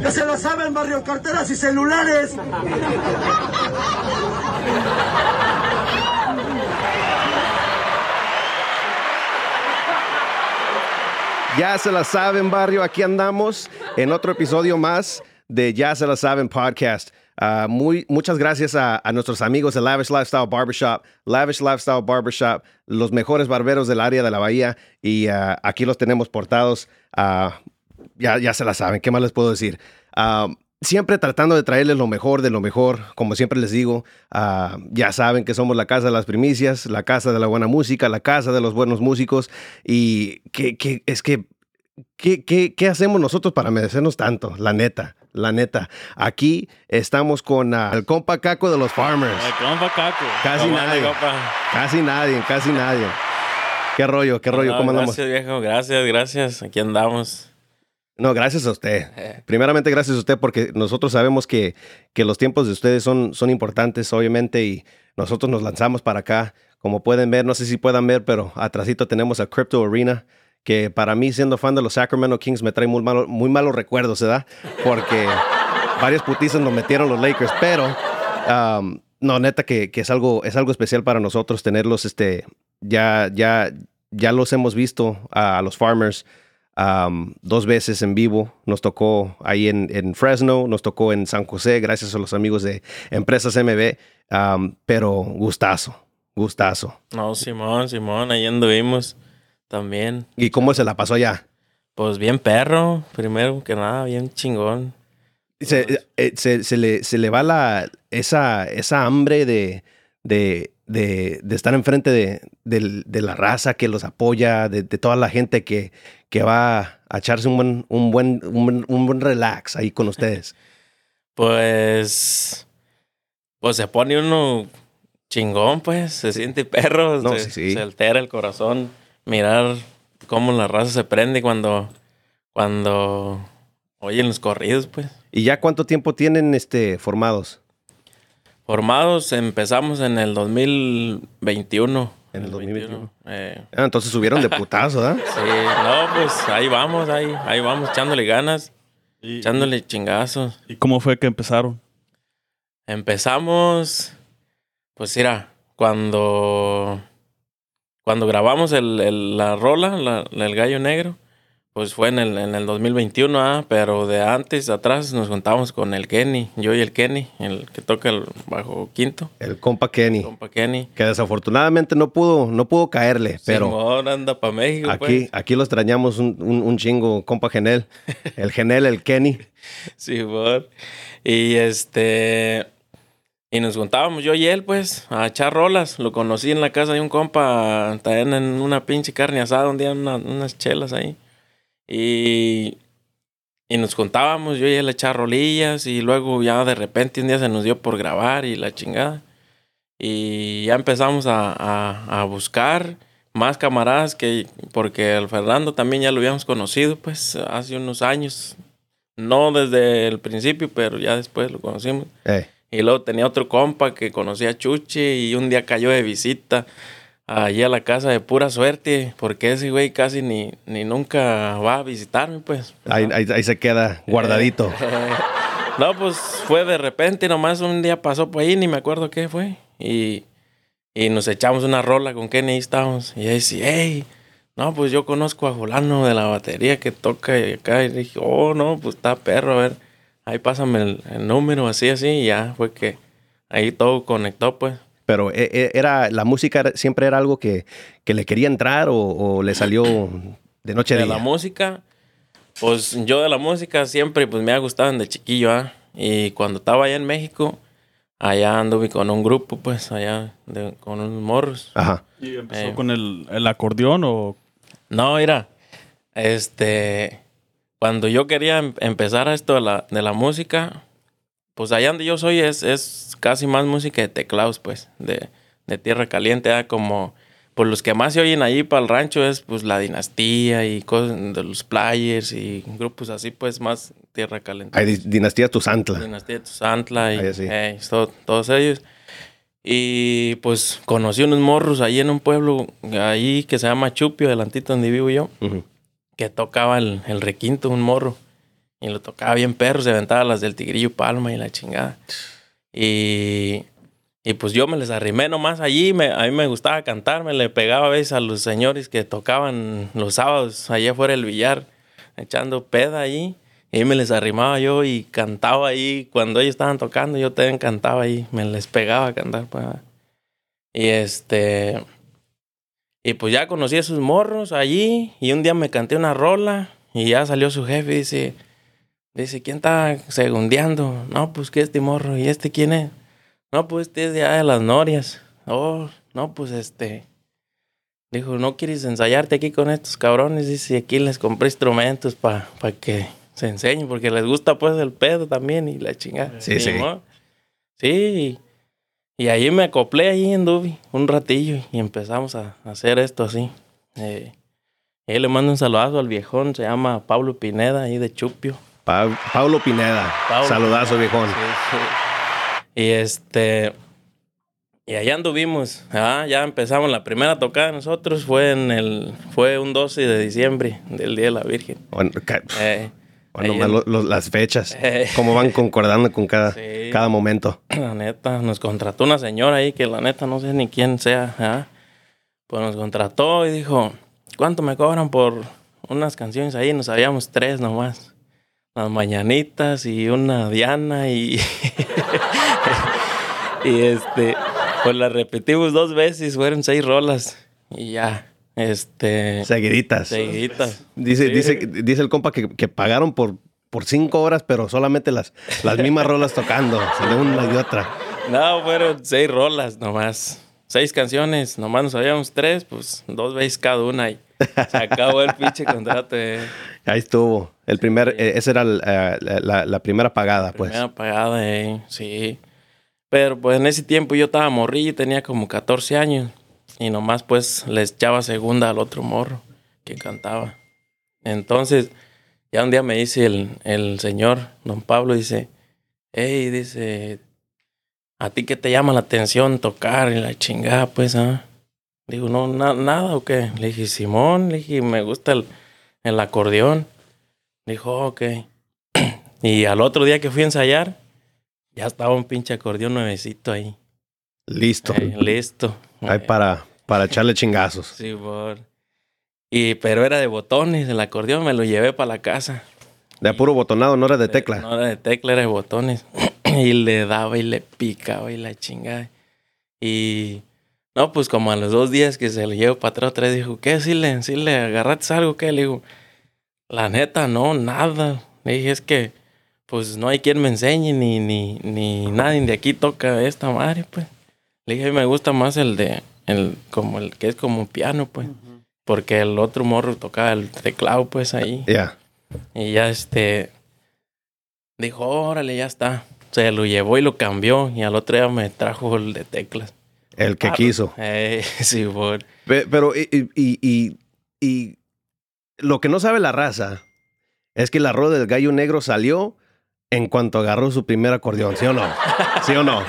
Ya se la saben, barrio, carteras y celulares. Ya se la saben, barrio. Aquí andamos en otro episodio más de Ya se la saben podcast. Muy, muchas gracias a, nuestros amigos de Lavish Lifestyle Barbershop, Lavish Lifestyle Barbershop, los mejores barberos del área de la bahía. Y uh, aquí los tenemos portados. Uh, ya, ya se la saben, ¿qué más les puedo decir? siempre tratando de traerles lo mejor de lo mejor, como siempre les digo, ya saben que somos la casa de las primicias, la casa de la buena música, la casa de los buenos músicos. Y que, que es que ¿Qué, qué, qué hacemos nosotros para merecernos tanto? La neta, la neta. Aquí estamos con uh, el compa Caco de los Farmers. El compa Caco. Casi nadie. Casi nadie, casi nadie. ¿Qué rollo? ¿Qué rollo? No, ¿Cómo andamos? Gracias, viejo. Gracias, gracias. Aquí andamos. No, gracias a usted. Primeramente, gracias a usted porque nosotros sabemos que, que los tiempos de ustedes son, son importantes, obviamente, y nosotros nos lanzamos para acá. Como pueden ver, no sé si puedan ver, pero atrásito tenemos a Crypto Arena que para mí, siendo fan de los Sacramento Kings, me trae muy, malo, muy malos recuerdos, ¿verdad? Porque varias putizas nos metieron los Lakers, pero um, no, neta que, que, es, algo, es algo especial para nosotros tenerlos, este, ya, ya, ya los hemos visto a, a los Farmers um, dos veces en vivo, nos tocó ahí en, en, Fresno, nos tocó en San José, gracias a los amigos de Empresas MB, um, pero gustazo, gustazo. No, Simón, Simón, ahí anduvimos. También. ¿Y cómo se la pasó allá? Pues bien perro, primero que nada, bien chingón. Se, eh, se, se, le, se le va la, esa, esa hambre de, de, de, de estar enfrente de, de, de, la raza que los apoya, de, toda la gente que, que va a echarse un buen, un, buen, un, buen, un buen relax ahí con ustedes. pues, pues se pone uno chingón, pues, se siente perro, No, se, sí, sí. se altera el corazón mirar cómo la raza se prende cuando, cuando oyen los corridos, pues. ¿Y ya cuánto tiempo tienen este, formados? Formados empezamos en el 2021. En el 2021. Eh, Ah, entonces subieron de putazo, ¿ah? sí, no, pues ahí vamos, ahí, ahí vamos, echándole ganas, ¿Y, echándole chingazos. ¿Y cómo fue que empezaron? Empezamos, pues mira, cuando cuando grabamos el, el, la rola, la, el gallo negro, pues fue en el, en el 2021, ah, pero de antes, atrás, nos juntamos con el Kenny, yo y el Kenny, el que toca el bajo quinto. El compa Kenny. El compa Kenny. Que desafortunadamente no pudo, no pudo caerle, pero... Simón anda para México, aquí, pues. aquí lo extrañamos un, un, un, chingo, compa Genel. El Genel, el Kenny. Simón. Y este... Y nos juntábamos yo y él, pues, a echar rolas. Lo conocí en la casa de un compa, también en una pinche carne asada, un día una, unas chelas ahí. Y, y nos juntábamos yo y él a echar rolillas. Y luego ya de repente un día se nos dio por grabar y la chingada. Y ya empezamos a, a, a buscar más camaradas que... Porque el Fernando también ya lo habíamos conocido, pues, hace unos años. No desde el principio, pero ya después lo conocimos. Hey. Y luego tenía otro compa que conocía a Chuchi y un día cayó de visita allí a la casa de pura suerte, porque ese güey casi ni, ni nunca va a visitarme, pues. Ahí, ahí, ahí se queda guardadito. no, pues fue de repente, nomás un día pasó por ahí, ni me acuerdo qué fue. Y, y nos echamos una rola con Kenny y estábamos. Y ahí sí, hey, no, pues yo conozco a Fulano de la batería que toca y acá. Y dije, oh, no, pues está perro, a ver ahí pásame el, el, número, así, así, y ya fue que ahí todo conectó, pues. Pero era, la música siempre era algo que, que le quería entrar o, o, le salió de noche a de día. la música, pues yo de la música siempre pues me ha gustado desde chiquillo, ¿ah? Y cuando estaba allá en México, allá anduve con un grupo, pues, allá de, con unos morros. Ajá. ¿Y empezó eh, con el, el acordeón o...? No, mira, este cuando yo quería em empezar esto de la, de la, música, pues allá donde yo soy es, es casi más música de teclados, pues, de, de tierra caliente, ¿eh? como, pues los que más se oyen allí para el rancho es pues la dinastía y cosas de los players y grupos así, pues más tierra caliente. Hay dinastía Tuzantla. Dinastía Tuzantla y sí. eh, todo, todos ellos. Y pues conocí unos morros ahí en un pueblo ahí que se llama Chupio, delantito donde vivo yo. Uh -huh que tocaba el, el, requinto, un morro. Y lo tocaba bien perro, se aventaba las del Tigrillo Palma y la chingada. Y, y pues yo me les arrimé nomás allí, me, a mí me gustaba cantar, me le pegaba a veces a los señores que tocaban los sábados allá afuera del billar, echando peda ahí. Y me les arrimaba yo y cantaba ahí. Cuando ellos estaban tocando, yo también cantaba ahí. Me les pegaba a cantar. Pues. Y este. Y pues ya conocí a sus morros allí. Y un día me canté una rola. Y ya salió su jefe y dice. Dice, ¿quién está segundeando? No, pues que este morro. ¿Y este quién es? No, pues este es de las norias. Oh, no, pues este. Dijo, ¿no quieres ensayarte aquí con estos cabrones? Dice, aquí les compré instrumentos para pa que se enseñen, porque les gusta pues el pedo también y la chingada. Sí, sí. Sí. Y ahí me acoplé ahí en Dubi un ratillo y empezamos a hacer esto así. Eh, y le mando un saludazo al viejón, se llama Pablo Pineda, ahí de Chupio. Pablo Pineda. Saludazo, viejón. Y este. Y allá anduvimos. Ah, ya empezamos la primera tocada nosotros. Fue en el. Fue un 12 de diciembre del Día de la Virgen. Bueno, eh, las fechas, eh. cómo van concordando con cada, cada momento. La neta, nos contrató una señora ahí que la neta no sé ni quién sea. ¿ah? Pues nos contrató y dijo, ¿cuánto me cobran por unas canciones ahí? Nos sabíamos tres nomás. Las mañanitas y una Diana y... y este, pues la repetimos dos veces, fueron seis rolas y ya. Este. Seguiditas. Seguiditas. Dice, dice, dice el compa que, que, pagaron por, por cinco horas, pero solamente las, las mismas rolas tocando, de una y otra. No, fueron seis rolas nomás. Seis canciones, nomás nos sabíamos tres, pues dos veces cada una y se acabó el pinche contrato. Eh. Ahí estuvo. El primer, eh, esa era eh, la, la, primera pagada, pues. Primera pagada, eh, sí. Pero pues en ese tiempo yo estaba morrillo, tenía como 14 años. Y nomás pues le echaba segunda al otro morro que cantaba. Entonces, ya un día me dice el, el señor, don Pablo, dice, hey, dice, ¿a ti qué te llama la atención tocar y la chingada, pues, ah? Digo, no, nada, ¿o qué? Le dije, Simón, le dije, me gusta el, el acordeón. Dijo, ok. y al otro día que fui a ensayar, ya estaba un pinche acordeón nuevecito ahí. Listo. listo. Ahí para, para echarle chingazos. Sí, por. Y, pero era de botones, el acordeón me lo llevé para la casa. De puro botonado, no era de tecla. No era de tecla, era de botones. y le daba y le picaba y la chingada. Y no, pues como a los dos días que se lo llevo para atrás, otra vez dijo, ¿qué? ¿Sí le, sí le agarraste algo? ¿Qué? Le digo, la neta, no, nada. Le dije, es que, pues no hay quien me enseñe, ni, ni, ni nadie de aquí toca esta madre, pues. Le dije, me gusta más el de, el, como el que es como piano, pues. Porque el otro morro tocaba el teclado, pues ahí. Ya. Y ya este. Dijo, órale, ya está. Se lo llevó y lo cambió. Y al otro día me trajo el de teclas. El que ah, quiso. Eh, sí, por. Pero, y, y, y, lo que no sabe la raza es que la rueda del gallo negro salió en cuanto agarró su primer acordeón, ¿sí o no? ¿Sí o no?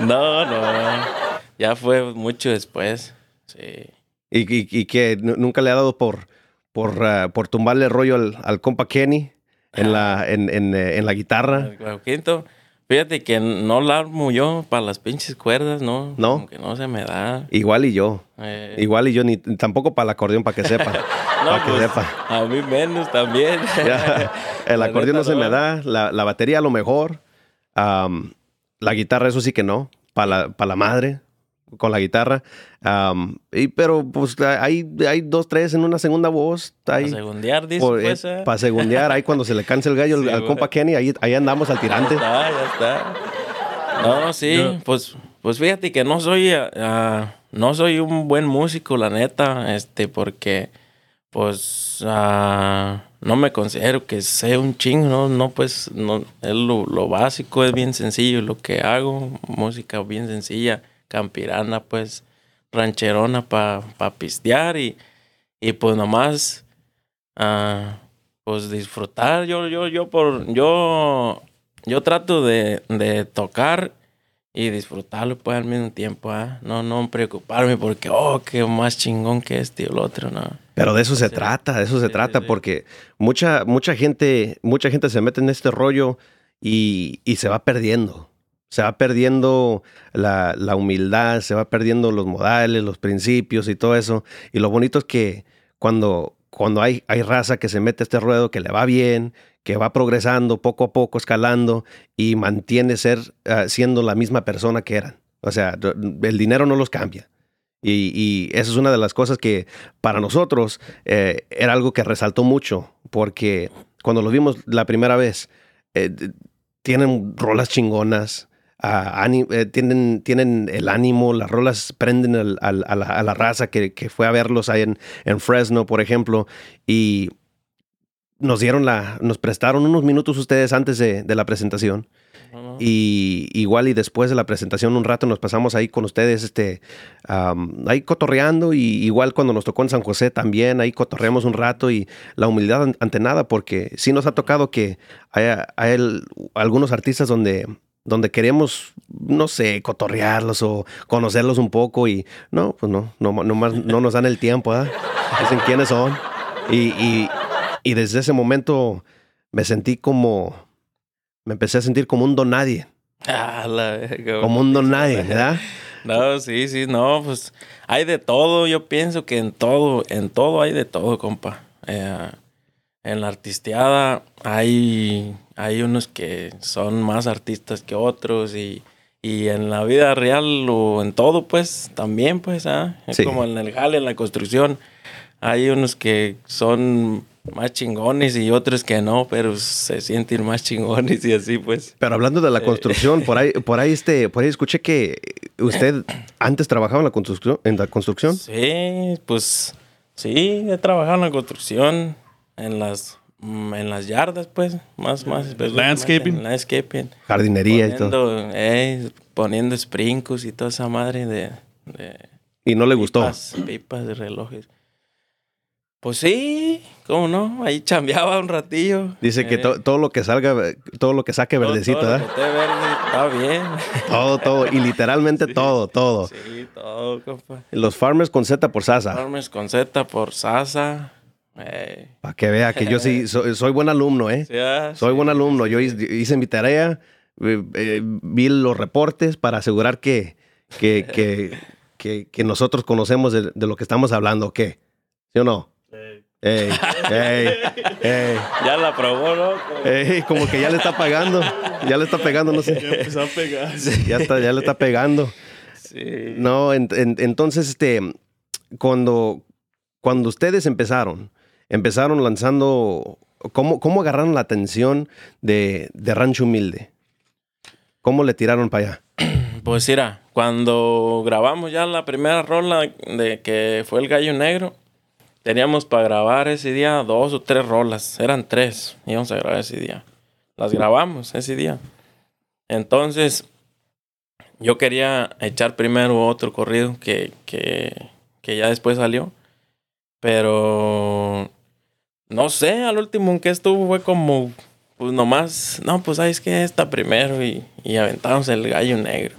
No, no. Ya fue mucho después. Sí. ¿Y, que nunca le ha dado por, por, ah, por tumbarle el rollo al, compa Kenny en, la, en, en, eh, en la guitarra? quinto. Fíjate que no la armo yo para las pinches cuerdas, ¿no? No. Como que no se me da. Igual y yo. Eh. Igual y yo, ni tampoco para el acordeón, para que sepa. no, para que pues, sepa. A mí menos también. el acordeón no se me da. La, la batería a lo mejor. La guitarra, eso sí que no. Para la, para la madre, con la guitarra. Y, pero pues hay, hay dos, tres en una segunda voz. Para segundear, dice. Pues, eh, Para segundear, ahí cuando se le cansa el gallo al, compa Kenny, ahí, ahí andamos al tirante. Ya está, ya está. No, sí, pues, pues fíjate que no soy, ah, no soy un buen músico, la neta, este, porque, pues, uh, no me considero que sea un chingo, no, no pues, no, es lo, lo, básico, es bien sencillo lo que hago, música bien sencilla, campirana, pues, rancherona para pa pistear y, y pues nomás, uh, pues disfrutar, yo, yo, yo por, yo, yo trato de, de tocar y disfrutarlo pues al mismo tiempo, ¿ah? no, no preocuparme porque, oh, qué más chingón que este o el otro, no. Pero de eso se trata, de eso se trata, porque mucha, mucha gente, mucha gente se mete en este rollo y, y se va perdiendo. Se va perdiendo la, la, humildad, se va perdiendo los modales, los principios y todo eso. Y lo bonito es que cuando, cuando hay, hay raza que se mete a este ruedo, que le va bien, que va progresando poco a poco, escalando y mantiene ser uh, siendo la misma persona que eran. O sea, el dinero no los cambia. Y, y esa es una de las cosas que para nosotros eh, era algo que resaltó mucho, porque cuando lo vimos la primera vez, eh, tienen rolas chingonas, Eh, tienen, tienen el ánimo, las rolas prenden al, al, a, la, a, la, raza que, que, fue a verlos ahí en, en, Fresno, por ejemplo, y nos dieron la, nos prestaron unos minutos ustedes antes de, de la presentación. Y igual y después de la presentación un rato nos pasamos ahí con ustedes, este, um, ahí cotorreando y igual cuando nos tocó en San José también, ahí cotorreamos un rato y la humildad ante nada, porque sí nos ha tocado que hay, hay el, algunos artistas donde donde queremos, no sé, cotorrearlos o conocerlos un poco y no, pues no, no, no, más, no nos dan el tiempo, ¿eh? Dicen quiénes son. Y, y, y, desde ese momento me sentí como, me empecé a sentir como un don nadie. Ah, la, como, como un don nadie, ¿verdad? No, sí, sí, no, pues hay de todo, yo pienso que en todo, en todo hay de todo, compa. Eh, en la artisteada hay, hay unos que son más artistas que otros y, y en la vida real o en todo, pues también, pues, ¿ah? Sí. como en el jale, en la construcción, hay unos que son más chingones y otros que no, pero se sienten más chingones y así, pues. Pero hablando de la construcción, por ahí, por ahí, este, por ahí escuché que usted antes trabajaba en la construcción, en la construcción. Sí, pues, sí, he trabajado en la construcción en las en las yardas, pues, más, más. Landscaping. Landscaping. Jardinería poniendo, y todo. Eh, poniendo sprinkles y toda esa madre de... de ¿Y no le pipas, gustó? Pipas de relojes. Pues sí, ¿cómo no? Ahí chambeaba un ratillo. Dice que eh, to todo lo que salga, todo lo que saque todo- verdecito, todo lo ¿verdad? que esté verde, está bien. Todo, todo. Y literalmente Sí. todo, todo. Sí, todo, compa. Los farmers con Z por Sasa. Farmers con Z por Sasa. Eh, Para que vea que yo sí soy, soy buen alumno, ¿eh? sí, ah, Soy sí. buen alumno. Yo hice, mi tarea, eh, eh, vi los reportes para asegurar que, que, que, que, que nosotros conocemos de, de lo que estamos hablando, ¿o ¿qué? ¿Sí o no? Ey, ey, ey, Ya la probó, ¿no? como que ya le está pagando, ya le está pegando, no Ya sé. empezó a pegar. Ya, está, ya le está pegando. Sí. No, en- en- entonces, este, cuando, cuando ustedes empezaron, empezaron lanzando, ¿cómo, cómo agarraron la atención de, de Rancho Humilde? ¿Cómo le tiraron para allá? Pues mira, cuando grabamos ya la primera rola de que fue el gallo negro, teníamos para grabar ese día dos o tres rolas. Eran tres, íbamos a grabar ese día. Las grabamos ese día. Entonces, yo quería echar primero otro corrido que, que, que ya después salió. Pero no sé, al último en que estuvo fue como, pues nomás, no, pues sabes que esta primero y, y aventamos el gallo negro.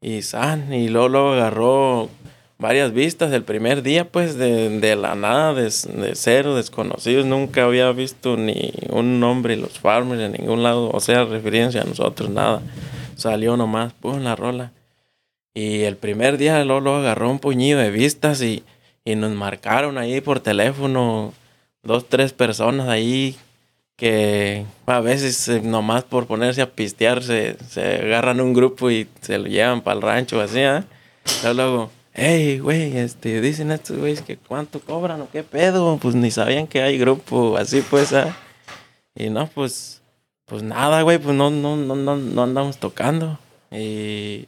Y san, y luego, luego agarró varias vistas el primer día, pues de, de la nada, de, de cero, desconocidos. Nunca había visto ni un nombre en los farmers en ningún lado, o sea, referencia a nosotros, nada. Salió nomás, pum, la rola. Y el primer día luego agarró un puñillo de vistas y, y nos marcaron ahí por teléfono dos, tres personas ahí que a veces eh, nomás por ponerse a pistear se, se agarran un grupo y se lo llevan para el rancho así, ¿ah? Luego, luego, hey, güey, este, dicen estos güeyes que cuánto cobran o qué pedo, pues ni sabían que hay grupo así pues, ¿ah? Y no, pues, pues nada, güey, pues no, no, no, no, no andamos tocando. Y,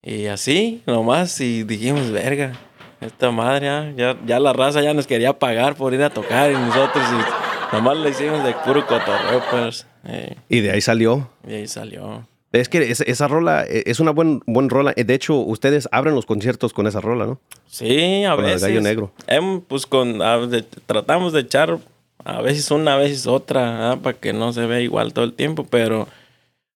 y así, nomás, y dijimos, verga, esta madre, ah, ya, ya la raza ya nos quería pagar por ir a tocar y nosotros y nomás le hicimos de puro cotorreo, pues. eh, Y de ahí salió. y ahí salió. Es que esa, esa rola eh, es una buen, buen rola. Eh, De hecho, ustedes abren los conciertos con esa rola, ¿no? Sí, a Con de veces. Gallo Negro. em, pues con, a- de- tratamos de echar a veces una, a veces otra, para que no se vea igual todo el tiempo, pero,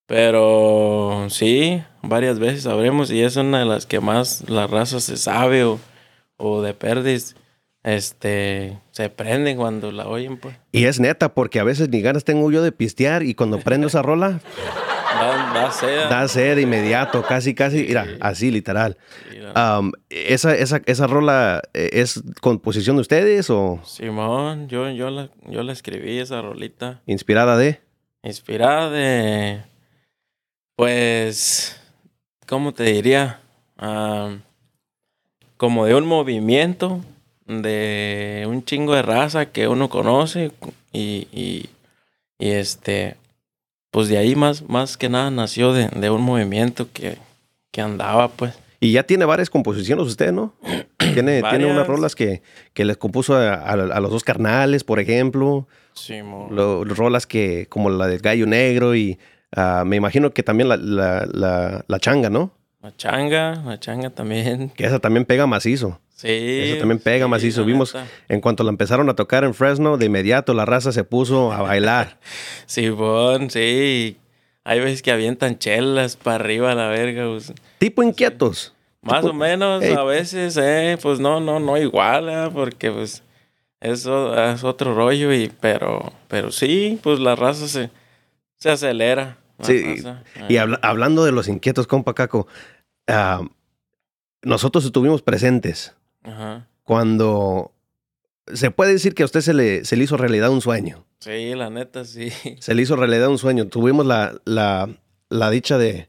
pero sí, varias veces sabremos y es una de las que más la raza se sabe o, o de perdes. este, se prenden cuando la oyen, pues. Y es neta, porque a veces ni ganas tengo yo de pistear y cuando prendo esa rola, Da, da sed. da sed de inmediato, casi, casi, mira, así literal. Sí, Um, esa, esa, ¿Esa rola eh, es composición de ustedes o Simón, yo, yo, la, yo la escribí esa rolita. inspirada de? Inspirada de. Pues. ¿Cómo te diría? Como de un movimiento de un chingo de raza que uno conoce y, y, y este. Pues de ahí más, más que nada nació de, de un movimiento que, que andaba, pues. Y ya tiene varias composiciones usted, ¿no? Tiene, tiene unas rolas que, que les compuso a, a- a los dos carnales, por ejemplo. Lo- rolas que, como la del Gallo Negro y ah, me imagino que también la, la, la, la changa, ¿no? La changa, la changa también. Que esa también pega macizo. Sí. Eso también pega sí, macizo. Vimos, neta. en cuanto la empezaron a tocar en Fresno, de inmediato la raza se puso a bailar. Simón, sí. Hay veces que avientan chelas para arriba a la verga. pues. tipo inquietos. Más Tipo, o menos, hey. a veces, eh, pues no, no, no igual, eh, porque pues eso es otro rollo, y pero, pero sí, pues la raza se, se acelera. Sí, raza, Y habla- hablando de los inquietos, compa Caco, ah, nosotros estuvimos presentes Ajá. cuando se puede decir que a usted se le, se le hizo realidad un sueño. Sí, la neta, sí. Se le hizo realidad un sueño. Tuvimos la, la, la dicha de,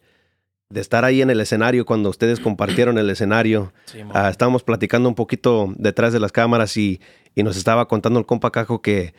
de estar ahí en el escenario cuando ustedes compartieron el escenario. Ah, estábamos platicando un poquito detrás de las cámaras y, y nos estaba contando el compa Caco que,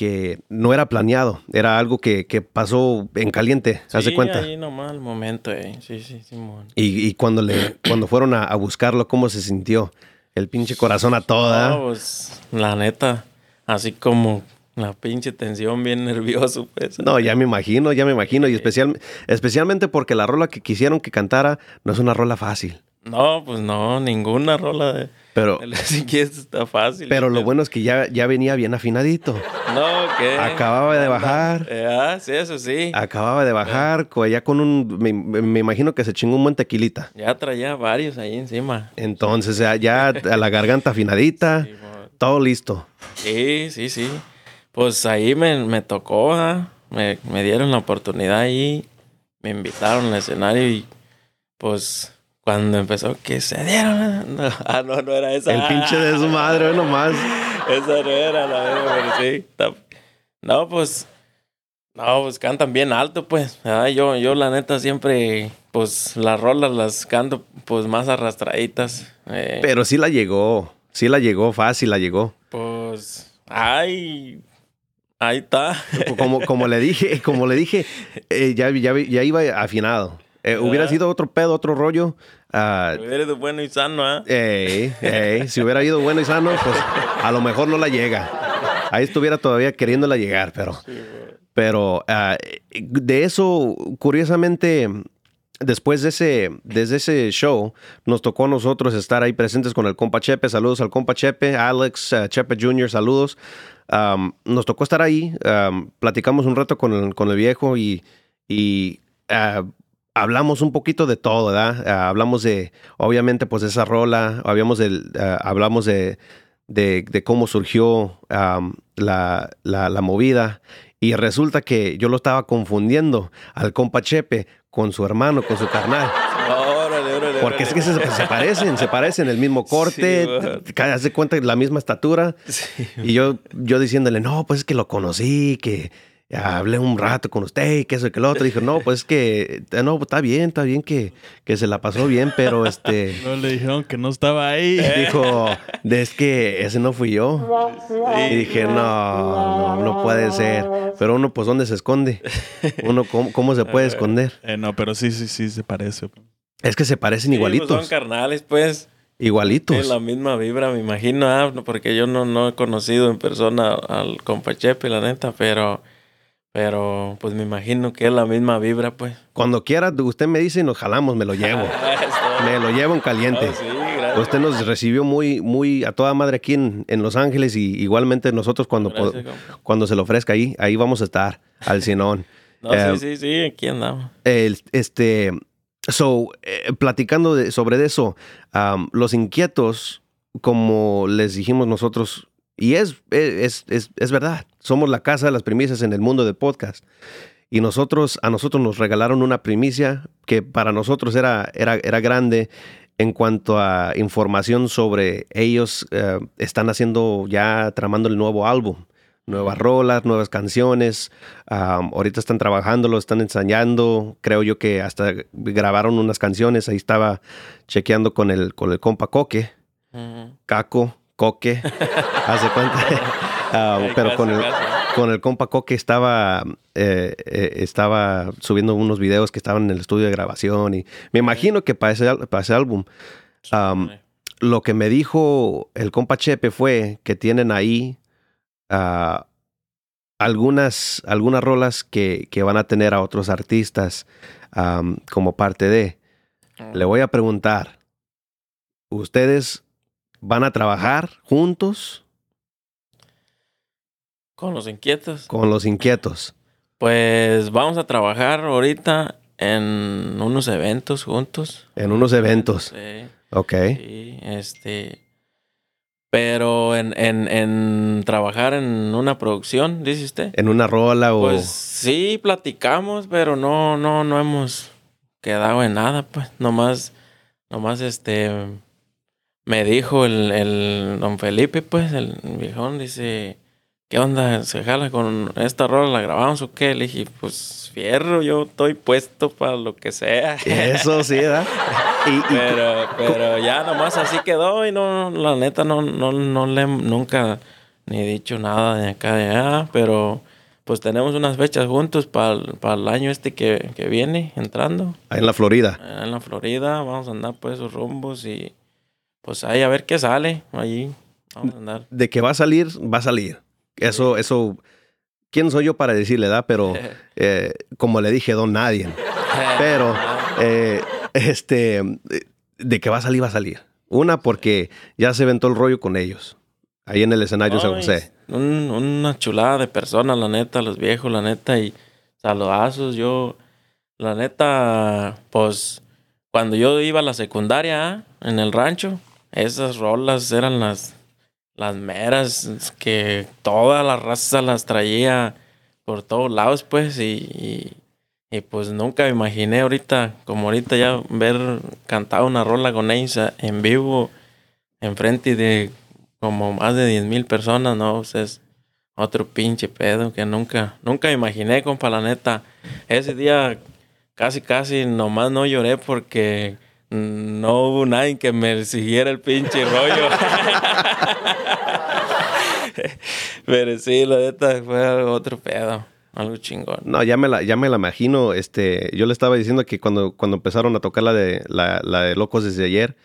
que no era planeado, era algo que, que pasó en caliente, Sí, cuenta. ahí nomás el momento, eh. Sí, sí, Simón. Y, y cuando, le, cuando fueron a, a buscarlo, ¿cómo se sintió? El pinche corazón a toda. No, pues, la neta, así como la pinche tensión, bien nervioso, pues. No, ya me imagino, ya me imagino. Y especial, especialmente porque la rola que quisieron que cantara no es una rola fácil. No, pues no, ninguna rola de, Pero, de inquietos está fácil. pero lo bueno es que ya, ya venía bien afinadito. No, ¿qué? Acababa de bajar. Eh, ah, sí, eso sí. Acababa de bajar, ya con un. Me, me imagino que se chingó un buen tequilita. Ya traía varios ahí encima. Entonces, ya, ya a la garganta afinadita, Sí, todo listo. Sí, sí, sí. Pues ahí me, me tocó, ¿ah? me, me dieron la oportunidad ahí, me invitaron al escenario y pues cuando empezó que se dieron... ah, No, ah, no, no era esa. El pinche de su madre, nomás. Esa no era la verga, pero sí. No, pues. No, pues cantan bien alto, pues. Ah, yo, yo la neta siempre, pues las rolas las canto pues más arrastraditas. Eh, Pero sí la llegó. Sí la llegó, fácil la llegó. pues. Ay. Ahí está. Como, como le dije, como le dije, eh, ya, ya, ya iba afinado. Eh, hubiera Ah. sido otro pedo, otro rollo. ah, Eres de bueno y sano, ¿ah? ey, ey, si hubiera ido bueno y sano, pues a lo mejor no la llega. Ahí estuviera todavía queriéndola llegar, pero, pero ah, de eso, curiosamente, después de ese, desde ese show, nos tocó a nosotros estar ahí presentes con el compa Chepe. Saludos al compa Chepe, Alex ah, Chepe Jr., saludos. Am, nos tocó estar ahí, am, platicamos un rato con el, con el viejo y, y ah, hablamos un poquito de todo, ¿verdad? Ah, hablamos de, obviamente, pues de esa rola, hablamos, del, ah, hablamos de, de, de cómo surgió la, la, la movida y resulta que yo lo estaba confundiendo al compa Chepe con su hermano, con su carnal. Órale, órale. Porque es que se, se parecen, se parecen, el mismo corte, Sí, hace cuenta la misma estatura. Sí. Y yo, yo diciéndole, no, pues es que lo conocí, que hablé un rato con usted y que eso y que lo otro. Dijo, no, pues es que, eh, no, está bien, está bien que, que se la pasó bien, pero este, No le dijeron que no estaba ahí. dijo, de, es que ese no fui yo. Y dije, no, no, no puede ser. Pero uno, pues, ¿dónde se esconde? Uno, ¿cómo, cómo se puede esconder? Eh, no, pero sí, sí, sí se parece. Es que se parecen Sí, pues, igualitos. son carnales, pues. Igualitos. Es la misma vibra, me imagino, ah, porque yo no, no he conocido en persona al compa Chepe, la neta, pero, pero pues me imagino que es la misma vibra, pues. Cuando quiera, usted me dice y nos jalamos, me lo llevo. me lo llevo en caliente. Oh, sí, gracias. Usted nos recibió muy, muy a toda madre aquí en, en Los Ángeles y igualmente nosotros cuando, Gracias, cuando se lo ofrezca ahí, ahí vamos a estar al Sinón. No, Eh, sí, sí, sí, aquí andamos. El- este, so, eh, platicando de- sobre eso, los inquietos como les dijimos nosotros, y es, es, es, es verdad, somos la casa de las primicias en el mundo del podcast. Y nosotros, a nosotros nos regalaron una primicia que para nosotros era, era, era grande en cuanto a información sobre ellos eh, están haciendo ya tramando el nuevo álbum nuevas rolas, nuevas canciones. Am, ahorita están trabajando, lo están ensayando. Creo yo que hasta grabaron unas canciones. Ahí estaba chequeando con el, con el compa Coque. Caco, Coque, hace cuenta. Am, Eh, pero con el, con el compa Coque estaba, eh, eh, estaba subiendo unos videos que estaban en el estudio de grabación. Y me imagino que para ese, para ese álbum. am, lo que me dijo el compa Chepe fue que tienen ahí ah, algunas, algunas rolas que, que van a tener a otros artistas como parte de. Le voy a preguntar, ¿ustedes van a trabajar juntos Con los inquietos. con los inquietos? Pues vamos a trabajar ahorita en unos eventos juntos. En unos eventos. Sí, Ok. sí, este. Pero en, en, en trabajar en una producción, dice usted. En una rola o... Pues sí, platicamos, pero no, no, no hemos quedado en nada, pues. Nomás, nomás este. Me dijo el, el don Felipe, pues, el viejón, dice. ¿Qué onda? ¿Se jala con esta rola? ¿La grabamos o qué? Le dije, pues fierro, yo estoy puesto para lo que sea. Eso sí, ¿verdad? Y, y- Pero, pero ya nomás así quedó y no, la neta no, no, no le nunca ni he dicho nada de acá de allá, pero pues tenemos unas fechas juntos para el año este que, que viene entrando. ahí en la Florida. Allá en la Florida vamos a andar por esos rumbos y pues ahí a ver qué sale allí. Vamos a andar. De que va a salir, va a salir. Eso, eso... ¿Quién soy yo para decirle, edad? Pero eh, como le dije, don nadie. Pero, eh, este, de que va a salir, va a salir. Una, porque ya se aventó el rollo con ellos. Ahí en el escenario de San José. un- una chulada de personas, la neta, los viejos, la neta, y saludazos. Yo, la neta, pues, cuando yo iba a la secundaria ¿ah? en el rancho, esas rolas eran las, las meras que toda la raza las traía por todos lados, pues, y, y, pues nunca me imaginé ahorita, como ahorita ya ver cantar una rola con ellos en vivo, enfrente de como más de 10 mil personas, ¿no? Pues es otro pinche pedo que nunca, nunca imaginé, compa, la neta. Ese día casi, casi nomás no lloré porque no hubo nadie que me siguiera el pinche rollo. Pero sí, la neta fue otro pedo, algo chingón. No, ya me la, ya me la imagino. Este, yo le estaba diciendo que cuando, cuando empezaron a tocar la de, la de Locos desde ayer,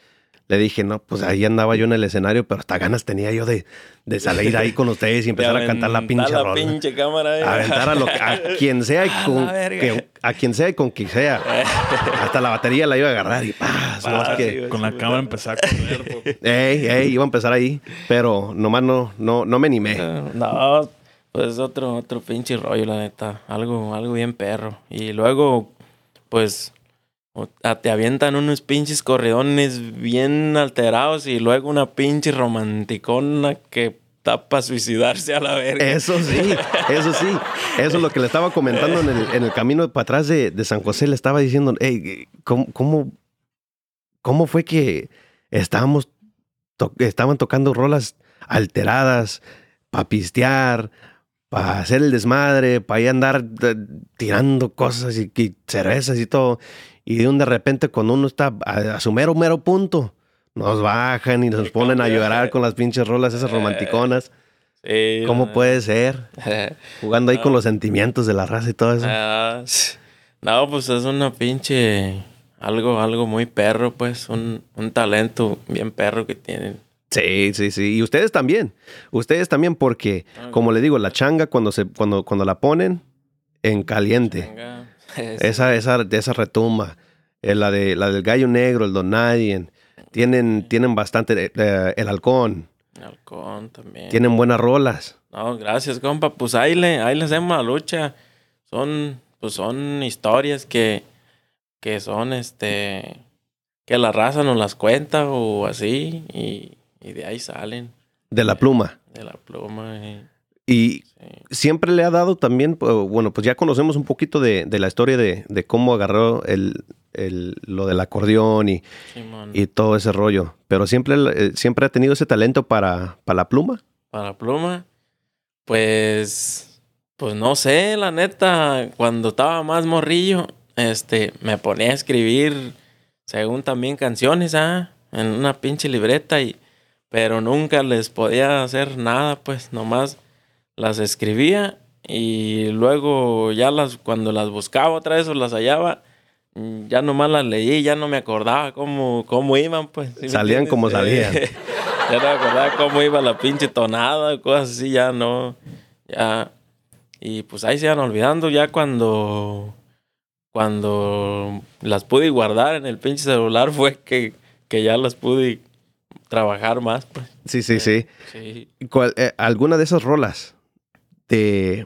le dije, no, pues ahí andaba yo en el escenario, pero hasta ganas tenía yo de, de salir ahí con ustedes y empezar a cantar la Aventar pinche la rola. pinche cámara. eh. Aventar a, lo, que- a quien sea y A con, que- a quien sea y con quien sea. Hasta la batería la iba a agarrar y paz. nomás que- Con la cámara empezar a correr. Ey, ey, iba a empezar ahí, pero nomás no, no, no me animé. No, pues otro, otro pinche rollo, la neta. Algo, algo bien perro. Y luego, pues, o- a- te avientan unos pinches corridones bien alterados y luego una pinche romanticona que está para suicidarse a la verga. Eso sí, eso sí. Eso es lo que le estaba comentando en el, en el camino para atrás de, de San José. Le estaba diciendo, hey, ¿cómo, cómo, cómo fue que estábamos to- estaban tocando rolas alteradas para pistear, para hacer el desmadre, para ahí andar eh, tirando cosas y, y cervezas y todo? Y de un de repente, cuando uno está a, a su mero, mero punto, nos bajan y nos ponen a llorar con las pinches rolas esas romanticonas. Sí, ¿Cómo puede ser? Jugando ahí con los sentimientos de la raza y todo eso. Ah, no, pues es una pinche. Algo, algo muy perro, pues. Un, un talento bien perro que tienen. Sí, sí, sí. Y ustedes también. Ustedes también porque, como le digo, la changa cuando, se, cuando, cuando la ponen en caliente, Venga. Esa, esa, esa retumba, eh, la, de, la del gallo negro, el don nadie, tienen, tienen bastante, eh, el halcón, Halcón también. tienen buenas rolas. No, gracias, compa. Pues ahí le, ahí le hacemos la lucha. Son, pues son historias que, que son, este, que la raza nos las cuenta o así. Y, y de ahí salen, De la pluma. de la pluma. Y, Y sí. siempre le ha dado también, bueno, pues ya conocemos un poquito de, de la historia de, de cómo agarró el, el- lo del acordeón y todo ese rollo. Pero siempre, eh, siempre ha tenido ese talento para, para la pluma. Para la pluma, pues, pues no sé, la neta, cuando estaba más morrillo, este, me ponía a escribir, según también canciones, ah, en una pinche libreta y, pero nunca les podía hacer nada, pues, nomás las escribía y luego ya las, cuando las buscaba otra vez o las hallaba, ya nomás las leí, ya no me acordaba cómo, cómo iban, pues. ¿sí me Salían como salían. ya no me acordaba cómo iba la pinche tonada, cosas así, ya no, ya. Y pues ahí se iban olvidando ya cuando, cuando las pude guardar en el pinche celular fue que, que ya las pude trabajar más, pues. Sí, sí, sí. Sí. ¿Cuál- eh, ¿Alguna de esas rolas de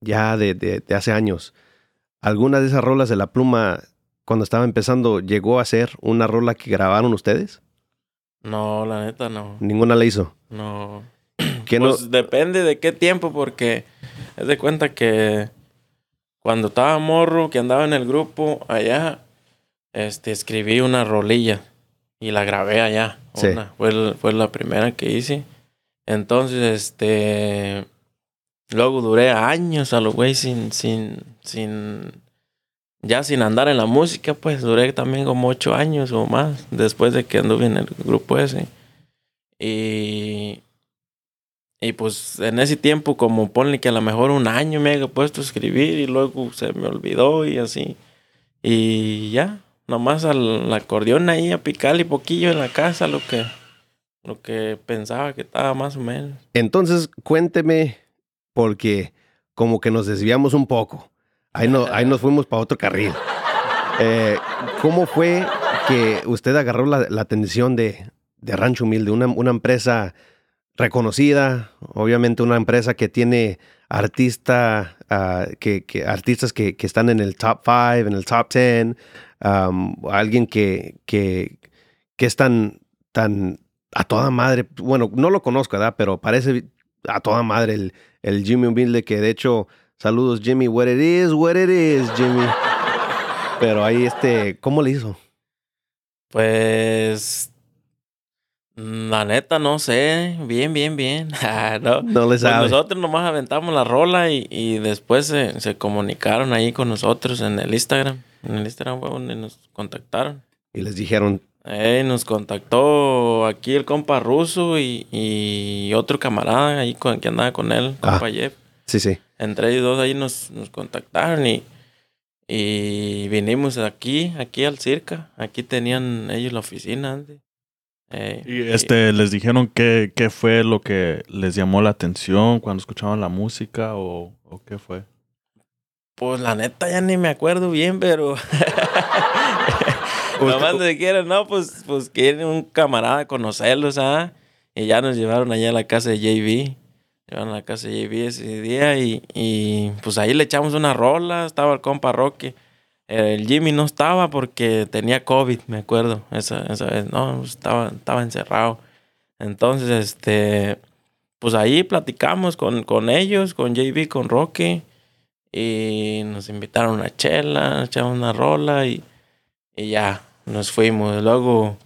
ya de, de- de hace años, alguna de esas rolas de la pluma cuando estaba empezando llegó a ser una rola que grabaron ustedes? No, la neta no. Ninguna la hizo. No. ¿Qué Pues no? depende de qué tiempo, porque es de cuenta que cuando estaba morro, que andaba en el grupo allá, este, escribí una rolilla y la grabé allá. Sí. Una, fue, fue la primera que hice. Entonces, este, luego duré años a lo güey sin, sin, sin, ya sin andar en la música, pues duré también como ocho años o más después de que anduve en el grupo ese. Y, y pues en ese tiempo, como ponle que a lo mejor un año me había puesto a escribir y luego se me olvidó y así. Y ya, nomás al acordeón ahí a picarle poquillo en la casa lo que, lo que pensaba que estaba más o menos. Entonces, cuénteme, porque como que nos desviamos un poco. Ahí, no, ahí nos fuimos para otro carril. Eh, ¿Cómo fue que usted agarró la, la atención de, de Rancho Humilde, una, una empresa reconocida, obviamente una empresa que tiene artista, ah, que, artistas que, que están en el top 5, en el top 10, um, alguien que, que, que es tan, tan a toda madre, bueno, no lo conozco, ¿verdad? Pero parece a toda madre el, el Jimmy Humilde, que de hecho, saludos Jimmy, what it is, what it is, Jimmy. Pero ahí este, ¿cómo le hizo? Pues, la neta, no sé. Bien, bien, bien. Ah, no. No le Pues nosotros nomás aventamos la rola y, y después se, se comunicaron ahí con nosotros en el Instagram. En el Instagram fue donde nos contactaron. Y les dijeron, Eh, nos contactó aquí el compa ruso y, y otro camarada ahí con, que andaba con él, Ah. compa Jeff. sí, sí. Entre ellos dos ahí nos, nos contactaron y, y vinimos aquí, aquí al Circa. Aquí tenían ellos la oficina antes. Eh, Y este, ¿les dijeron qué, qué fue lo que les llamó la atención cuando escuchaban la música o, o qué fue? Pues la neta ya ni me acuerdo bien, pero nomás de que era, no, pues, pues quiere un camarada conocerlos, ¿ah? Y ya nos llevaron allá a la casa de JB. Llevaron a la casa de JB ese día y, y pues ahí le echamos una rola, estaba el compa Roque. El Jimmy no estaba porque tenía COVID, me acuerdo, esa, esa vez, no, pues, estaba, estaba encerrado. Entonces, este, pues ahí platicamos con, con ellos, con JB, con Roque. Y nos invitaron a chela, echamos una rola y, y ya nos fuimos. Luego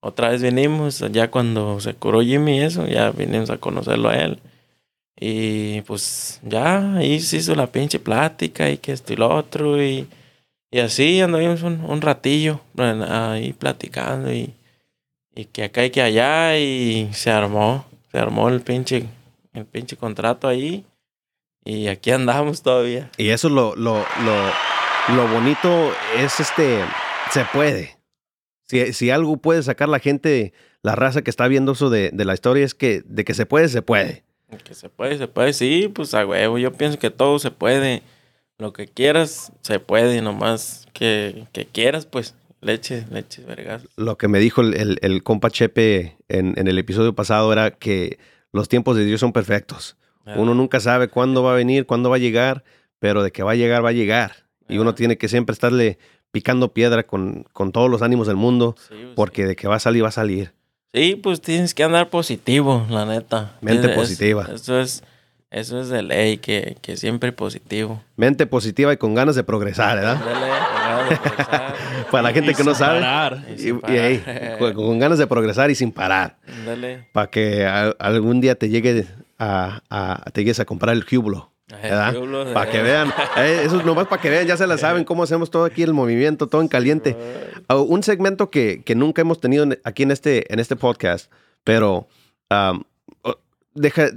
otra vez vinimos, ya cuando se curó Jimmy y eso, ya vinimos a conocerlo a él. Y pues ya ahí se hizo la pinche plática y que esto y lo otro. Y, y así anduvimos un, un ratillo ahí platicando y, y que acá y que allá y se armó, se armó el pinche, el pinche contrato ahí. Y aquí andamos todavía. Y eso es lo, lo, lo, lo bonito, es este, se puede. Si, si algo puede sacar la gente, la raza que está viendo eso de, de la historia, es que de que se puede, se puede. Que se puede, se puede, sí, pues a huevo. Yo pienso que todo se puede. Lo que quieras, se puede. Nomás que, que quieras, pues leche, leche, vergas. Lo que me dijo el, el, el compa Chepe en, en el episodio pasado era que los tiempos de Dios son perfectos. Uno nunca sabe cuándo va a venir, cuándo va a llegar, pero de que va a llegar, va a llegar. Y uno Ajá. tiene que siempre estarle picando piedra con, con todos los ánimos del mundo, Sí, pues, porque de que va a salir, va a salir. Sí, pues tienes que andar positivo, la neta. Mente Es- positiva. Eso es, eso es de ley, que, que siempre positivo. Mente positiva y con ganas de progresar, ¿verdad? Dale, ganas de progresar. Para la gente Y que no sabe. parar. Y Y- con, con ganas de progresar y sin parar. Dale. Para que a- algún día te llegue a, a- te llegues a comprar el Hublot. Para que vean. Eh, eso es nomás para que vean, ya se la saben cómo hacemos todo aquí el movimiento, todo en caliente. Ah, un segmento que, que nunca hemos tenido en- aquí en este, en este podcast, pero um, deja,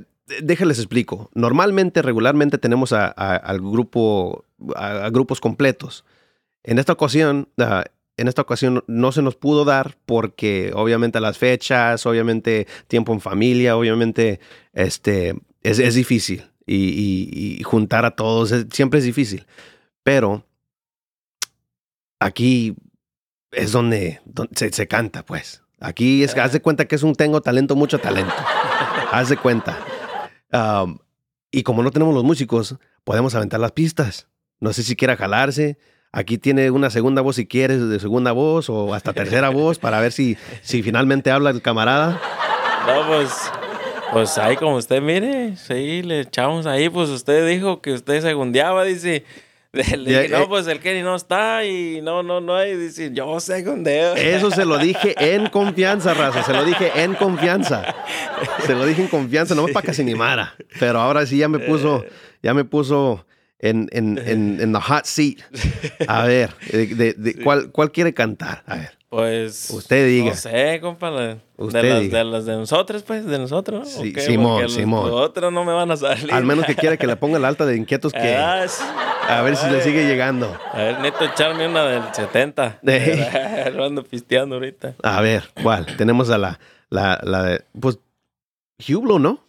déjales explico. Normalmente, regularmente tenemos a- a- al grupo, a, a grupos completos. En esta ocasión, ah, en esta ocasión no se nos pudo dar porque obviamente las fechas, obviamente tiempo en familia, obviamente este, es, es difícil y, y- y juntar a todos siempre es difícil. Pero aquí es donde, donde se, se canta, pues. Aquí es que haz de cuenta que es un tengo talento, mucho talento. haz de cuenta. Um, y como no tenemos los músicos, podemos aventar las pistas. No sé si quiera jalarse. Aquí tiene una segunda voz si quieres, de segunda voz o hasta tercera voz para ver si, si finalmente habla el camarada. No, pues, ahí como usted mire, sí, le echamos ahí, pues usted dijo que usted segundeaba, dice. Le dije, no, pues el Kenny no está y no, no, no hay. Dice, yo segundeo. Eso se lo dije en confianza, raza. Se lo dije en confianza. Se lo dije en confianza, no para que se animara. Pero ahora sí ya me puso, ya me puso en, en, en, en the hot seat. A ver, de, de- de- ¿cuál, ¿cuál quiere cantar? A ver. Pues. Usted diga. No sé, compa. la- Usted de, las, diga. de las de nosotros, pues, de nosotros. ¿o Sí, qué? Simón, los- Simón. Los otros no me van a salir. Al menos que quiera que le ponga la alta de inquietos que Ah, a ver si le sigue llegando. A ver, neto, echarme una del 70. Ey. Lo ando pisteando ahorita. A ver, ¿cuál? Tenemos a la, la, la de, pues, Hublo, ¿no?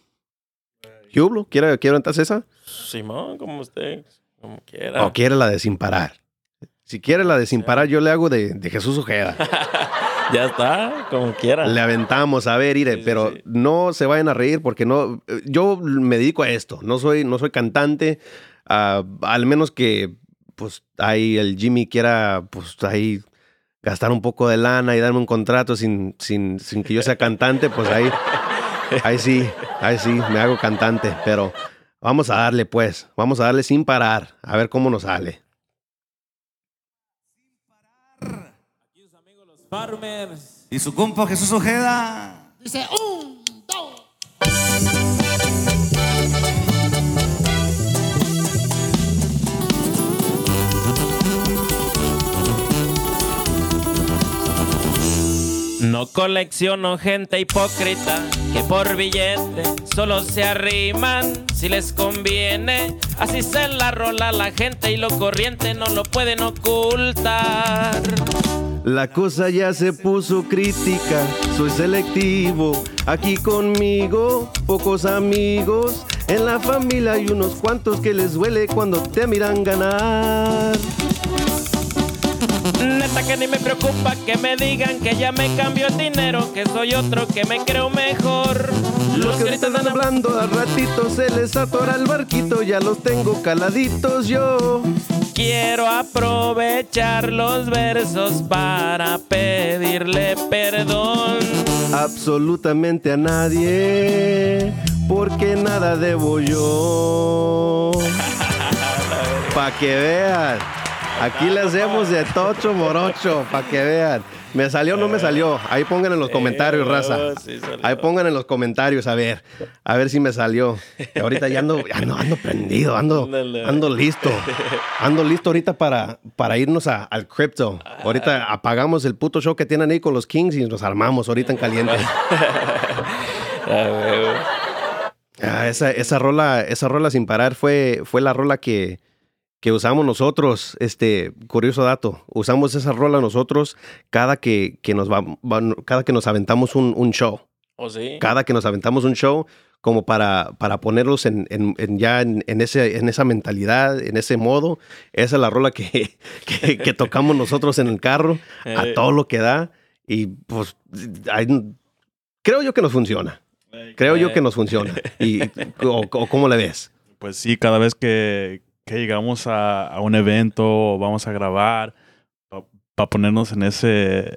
Hublo, ¿quiere, quiere entonces esa? Simón, como usted, como quiera. ¿O quiere la de sin parar? Si quiere la de sin parar, yo le hago de, de Jesús Ojeda. Ya está, como quiera. Le aventamos, a ver, Ire, Sí, sí, pero sí. no se vayan a reír porque no. eh, Yo me dedico a esto. No soy, no soy cantante. ah, al menos que, pues, ahí el Jimmy quiera, pues, ahí gastar un poco de lana y darme un contrato sin, sin, sin que yo sea cantante, pues ahí, ahí sí, ahí sí, me hago cantante. Pero vamos a darle, pues, vamos a darle sin parar, a ver cómo nos sale. Farmers. Y su compa Jesús Ojeda. Dice un, dos. No colecciono gente hipócrita que por billete solo se arriman si les conviene. Así se la rola la gente y lo corriente no lo pueden ocultar. La cosa ya se puso crítica, soy selectivo. Aquí conmigo, pocos amigos. En la familia hay unos cuantos que les duele cuando te miran ganar. Neta que ni me preocupa que me digan que ya me cambio el dinero, que soy otro que me creo mejor. Los que ahorita están hablando, al ratito se les atora el barquito, ya los tengo caladitos yo. Quiero aprovechar los versos para pedirle perdón. Absolutamente a nadie, porque nada debo yo. Pa' que vean. Aquí le hacemos de tocho morocho, pa' que vean. ¿Me salió o no me salió? Ahí pongan en los comentarios, Eh, raza. Ahí pongan en los comentarios, a ver. A ver si me salió. Ahorita ya ando, ando, ando prendido, ando, ando listo. Ando listo ahorita para, para irnos a- al crypto. Ahorita apagamos el puto show que tienen ahí con los Kings y nos armamos ahorita en caliente. Ah, esa, esa rola, esa rola sin parar fue, fue la rola que, que usamos nosotros. Este, curioso dato. Usamos esa rola nosotros cada que, que nos va, va- cada que nos aventamos un, un show. ¿O sí? Cada que nos aventamos un show, como para, para ponerlos en, en- en ya en, en ese, en esa mentalidad, en ese modo. Esa es la rola que, que, que tocamos nosotros en el carro, a Eh. todo lo que da. Y pues hay- creo yo que nos funciona. Creo yo que nos funciona. Y, o, o ¿Cómo le ves? Pues sí, cada vez que, que llegamos a, a un evento o vamos a grabar, o ponernos en ese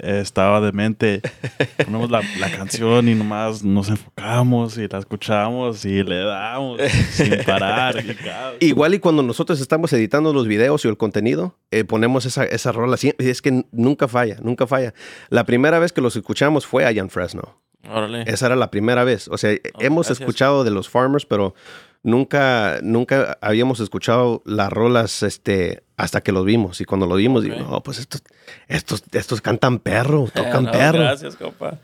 eh, estado de mente, ponemos la, la canción y nomás nos enfocamos y la escuchamos y le damos sin parar. Igual y cuando nosotros estamos editando los videos y el contenido, eh, ponemos esa, esa rola. Sí, Es que nunca falla, nunca falla. La primera vez que los escuchamos fue allá en Fresno. Órale. Esa era la primera vez. O sea, hemos gracias. escuchado de los Farmers, pero nunca, nunca habíamos escuchado las rolas este, hasta que los vimos. Y cuando lo vimos, digo, Ok. no, pues estos, estos, estos cantan perro, tocan No, perro. Gracias, compa.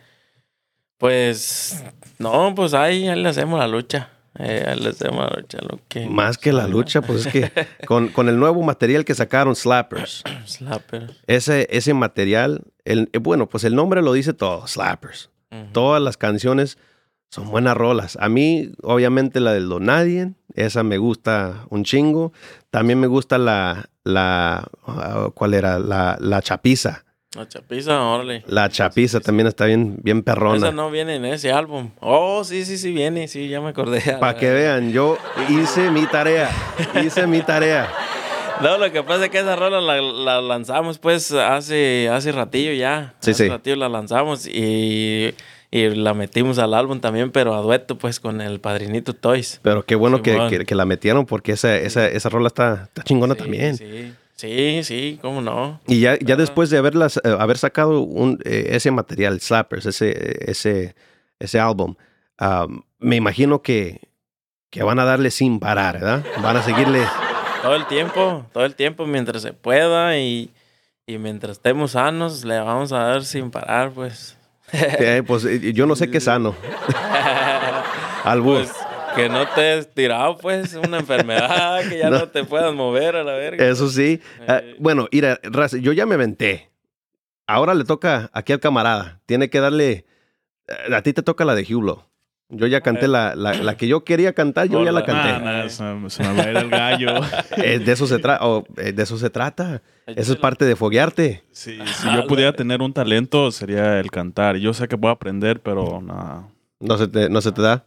Pues, no, pues ahí, ahí le hacemos la lucha. Eh, ahí le hacemos la lucha. Lo que Más que la lucha, pues es que con, con el nuevo material que sacaron, Slappers, Slapper. ese, ese material, el, eh, bueno, pues el nombre lo dice todo, Slappers. Todas las canciones son buenas rolas. A mí, obviamente, la del Donadien, esa me gusta un chingo. También me gusta la, la, ah, ¿cuál era? La, la chapiza. La chapiza, órale. La chapiza también está bien, bien perrona. Esa no viene en ese álbum. Oh, sí, sí, sí viene. Sí, ya me acordé. Para que vean, yo hice mi tarea. Hice mi tarea. No, lo que pasa es que esa rola la, la lanzamos pues hace, hace ratillo ya. Sí, hace sí. ratillo la lanzamos y, y la metimos al álbum también, pero a dueto pues con el Padrinito Toys. Pero qué bueno que, que- que la metieron porque esa, esa, esa rola está, está chingona Sí, también. Sí, sí, sí, cómo no. Y ya, ya después de haberlas, eh, haber sacado un, eh, ese material, Slappers, ese, ese, ese álbum, um, me imagino que, que van a darle sin parar, ¿verdad? Van a seguirle. Todo el tiempo, todo el tiempo mientras se pueda y, y mientras estemos sanos le vamos a dar sin parar pues. eh, pues eh, yo no sé qué sano. Albur. Pues que no te has tirado pues una enfermedad, que ya No. no, te puedas mover a la verga. Eso sí. Eh. bueno, mira, yo ya me venté. Ahora le toca aquí al camarada. Tiene que darle. A ti te toca la de Hulo. Yo ya canté la, la, la que yo quería cantar, yo ya la canté. Ah, se, se me va a ir el gallo. Eh, de eso se trata. de eso se trata. Eso es parte de foguearte. Sí, si yo pudiera tener un talento, sería el cantar. Yo sé que puedo aprender, pero nada, No se te, no se te da.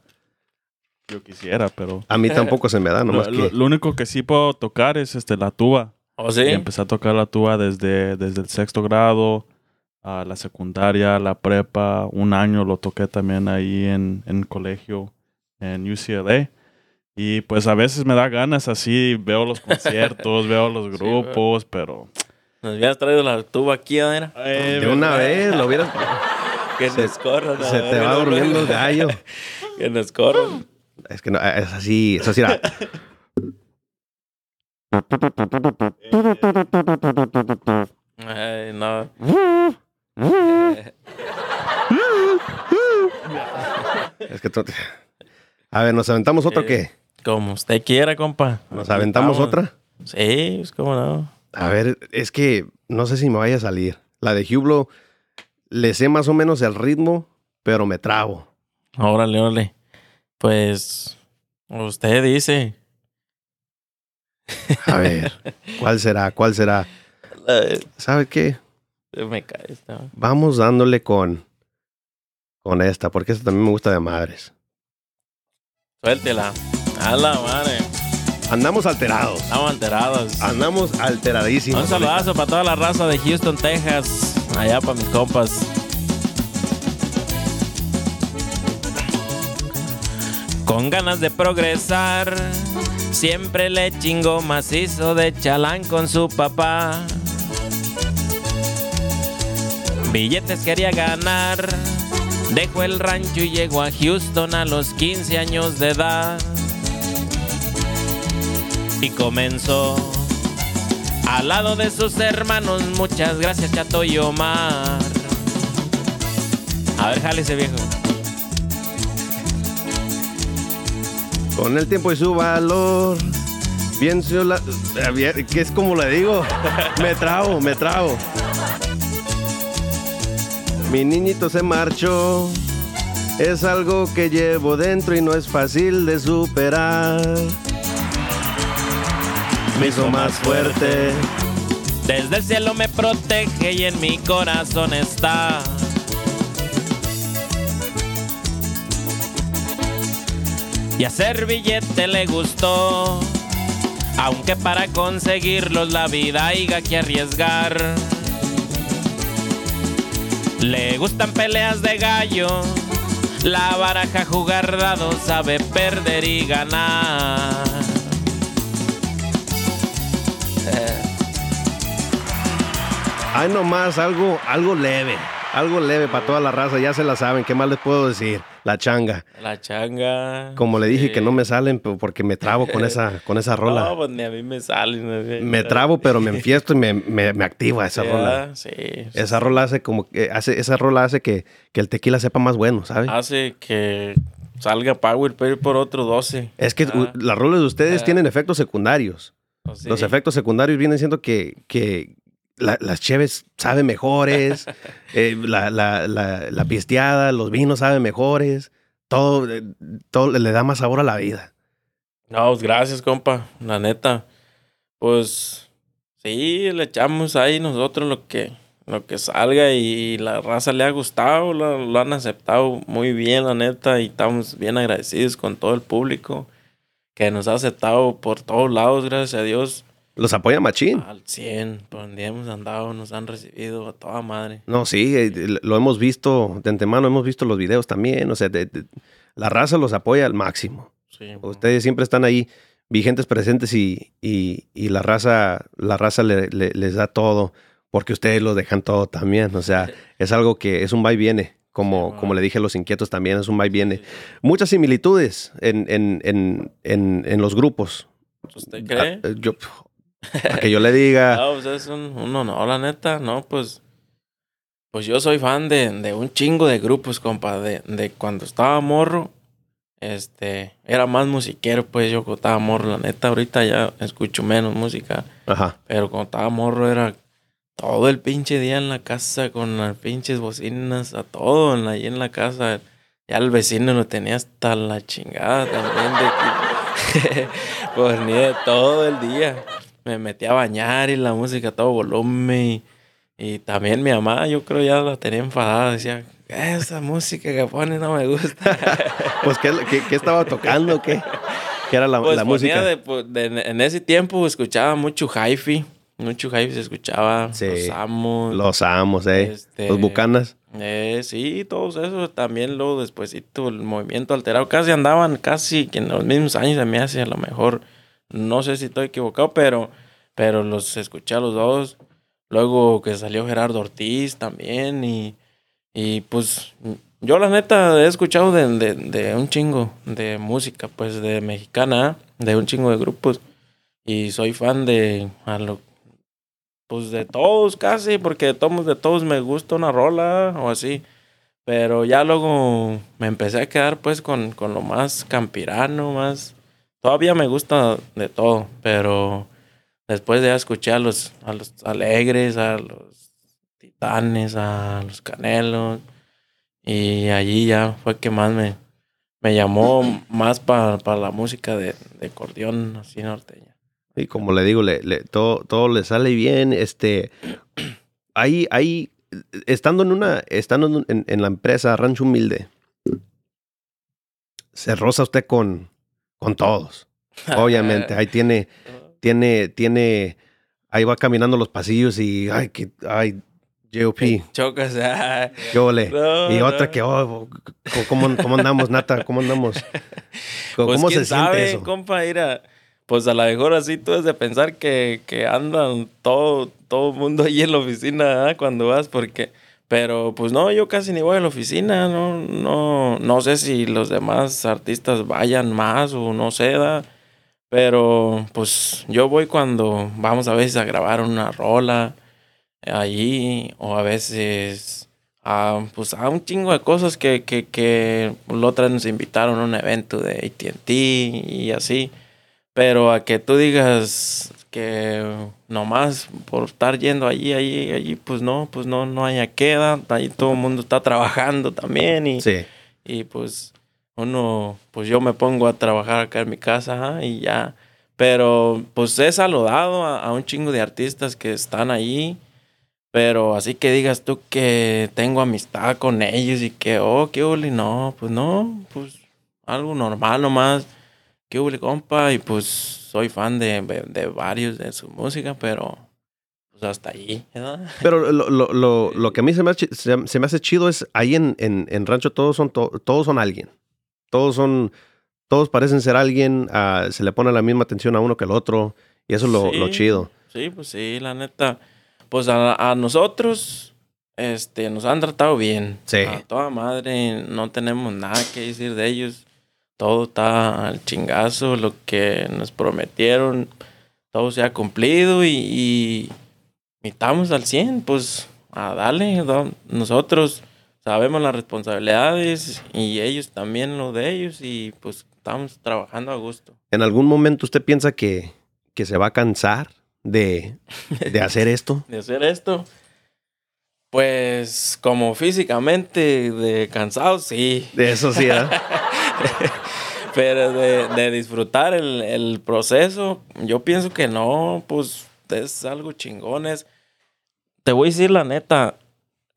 yo quisiera, pero... A mí tampoco se me da, nomás lo- que. lo único que sí puedo tocar es este, la tuba. ¿O sí? Y empecé a tocar la tuba desde, desde el sexto grado, a la secundaria, la prepa. Un año lo toqué también ahí en, en colegio, en UCLA. Y pues a veces me da ganas así, veo los conciertos, veo los Sí, grupos, pero... Nos hubieras traído la tuba aquí, ¿no? De una vez lo hubieras. Que Se- nos corran. Se te va durmiendo el gallo. Que nos corran. Es que no, es así, es así. era. Ay, no. Es que tú- A ver, ¿nos aventamos otro Eh, qué? Como usted quiera, compa. ¿Nos aventamos Vamos. otra? Sí, pues cómo no. A ver, es que no sé si me vaya a salir. La de Hublo, le sé más o menos el ritmo, pero me trabo. Órale, órale. Pues usted dice. A ver, ¿cuál será? ¿Cuál será? ¿Sabe qué? Me cae esta. Vamos dándole con, con esta, porque esta también me gusta de madres. Suéltela. A la madre. Andamos alterados. Estamos alterados. Andamos alteradísimos. Un saludazo para toda la raza de Houston, Texas. Allá para mis compas. Con ganas de progresar, siempre le chingo macizo de chalán con su papá. Billetes quería ganar, dejó el rancho y llegó a Houston a los 15 años de edad. Y comenzó al lado de sus hermanos, muchas gracias Chato y Omar. A ver, jale ese viejo. Con el tiempo y su valor. Bien, la... que es como le digo. Me trago, me trago. Mi niñito se marchó. Es algo que llevo dentro y no es fácil de superar. Me hizo más fuerte. Desde el cielo me protege y en mi corazón está. Y hacer billete le gustó. Aunque para conseguirlos la vida haya que arriesgar. Le gustan peleas de gallo. La baraja jugar dado sabe perder y ganar. Hay nomás algo, algo leve. Algo leve para toda la raza. Ya se la saben. ¿Qué más les puedo decir? La changa. La changa. Como le dije sí. que no me salen porque me trabo con esa, con esa rola. No, pues ni a mí me salen. Me, trabo, pero me enfiesto y me, me, me activa esa rola. Sí. Esa rola hace como que hace, esa rola hace que, que el tequila sepa más bueno, ¿sabes? Hace que salga Power ir por otro 12. es que Ah, las rolas de ustedes Ah. tienen efectos secundarios. pues sí. Los efectos secundarios vienen siendo que, que la- las cheves saben mejores, eh, la, la, la, la pisteada, los vinos saben mejores, todo, eh, todo le da más sabor a la vida. No, pues gracias, compa. La neta. Pues sí, le echamos ahí nosotros lo que, lo que salga y la raza le ha gustado, lo, lo han aceptado muy bien, la neta, y estamos bien agradecidos con todo el público que nos ha aceptado por todos lados, gracias a Dios. Los apoya Machín. Al 100, por donde hemos andado, nos han recibido a toda madre. No, sí, eh, lo hemos visto de antemano, hemos visto los videos también, o sea, de- de- la raza los apoya al máximo. Sí, Ustedes siempre están ahí vigentes, presentes y, y, y la raza, la raza le- le- les da todo porque ustedes lo dejan todo también. O sea, es algo que es un va y viene. Como, como le dije a los inquietos también, es un va y viene. Muchas similitudes en, en, en, en, en los grupos. ¿Usted cree? Ah, yo, para que yo le diga, No, pues es un, un honor, la neta, no, pues. Pues yo soy fan de, de un chingo de grupos, compa. De, de cuando estaba morro, este, era más musiquero, pues yo cuando estaba morro, la neta, ahorita ya escucho menos música. ajá, Pero cuando estaba morro era todo el pinche día en la casa con las pinches bocinas, a todo en la, ahí en la casa. Ya el vecino lo tenía hasta la chingada también de que pues ni de todo el día. Me metí a bañar y la música a todo volumen y, y también mi mamá yo creo ya la tenía enfadada, decía, esa música que pone no me gusta. pues ¿qué, qué, qué estaba tocando? ¿Qué? ¿Qué era la, Pues la música? de- pues, de- en ese tiempo escuchaba mucho hi-fi. Mucho hi-fi se escuchaba. Sí. Los amos. Los amos, ¿eh? Este- Los bucanas. Eh, sí, todos esos. También luego despuésito el movimiento alterado. Casi andaban casi que en los mismos años se me hace a lo mejor. No sé si estoy equivocado, pero, pero los escuché a los dos. Luego que salió Gerardo Ortiz también. Y, y pues yo la neta he escuchado de, de, de un chingo de música, pues de mexicana, de un chingo de grupos. Y soy fan de a lo, pues de todos casi, porque de todos, de todos me gusta una rola o así. Pero ya luego me empecé a quedar pues con, con lo más campirano, más... Todavía me gusta de todo, pero después de ya escuché a los, a los alegres, a los titanes, a los canelos, y allí ya fue que más me, me llamó más para la música de, de acordeón así norteña. Y como le digo, le, le- todo, todo le sale bien. Este, ahí, ahí, estando en una, estando en, en la empresa Rancho Humilde, se roza usted con, con todos. Obviamente, ahí tiene, tiene, tiene, ahí va caminando los pasillos y, ay, que, ay, JOP, Chocas, ah, qué ole. No, y otra no. que, oh, ¿cómo, ¿cómo andamos, Nata? ¿Cómo andamos? ¿Cómo, Pues quién se siente sabe, eso? compa, mira, pues a lo mejor así tú es de pensar que, que andan todo, todo mundo ahí en la oficina ¿ah? cuando vas, porque, pero pues no, yo casi ni voy a la oficina, no, no, no sé si los demás artistas vayan más o no sé, ¿da? Pero pues yo voy cuando vamos a veces a grabar una rola allí o a veces a, pues a un chingo de cosas que, que, que la otra nos invitaron a un evento de AT&T y así. Pero a que tú digas que nomás por estar yendo allí, allí, allí, pues no, pues no, no haya queda. Ahí todo el mundo está trabajando también y, Sí. y pues uno, pues yo me pongo a trabajar acá en mi casa y ya. Pero pues he saludado a, a un chingo de artistas que están ahí. Pero así que digas tú que tengo amistad con ellos y que, oh, qué no, pues no, pues algo normal nomás. Qué huli, compa, y pues soy fan de, de, varios de su música, pero pues hasta ¿verdad? Pero lo, lo, lo, lo que a mí se me, hace, se, se me hace chido es ahí en, en, en Rancho todos son, to- todos son alguien. Todos son, todos parecen ser alguien, ah, se le pone la misma atención a uno que al otro. Y eso es lo, chido. Sí, pues sí, la neta. Pues a, a nosotros, este, nos han tratado bien. Sí. A toda madre, no tenemos nada que decir de ellos. Todo está al chingazo, lo que nos prometieron, todo se ha cumplido y, y, y estamos al 100, pues a darle. ¿no? Nosotros sabemos las responsabilidades y ellos también lo de ellos y pues estamos trabajando a gusto. ¿En algún momento usted piensa que, que se va a cansar de, de hacer esto? de hacer esto. Pues como físicamente de cansado, sí. De eso sí, ¿eh? Pero de, de disfrutar el, el proceso, yo pienso que no, pues es algo chingón. es- Te voy a decir la neta,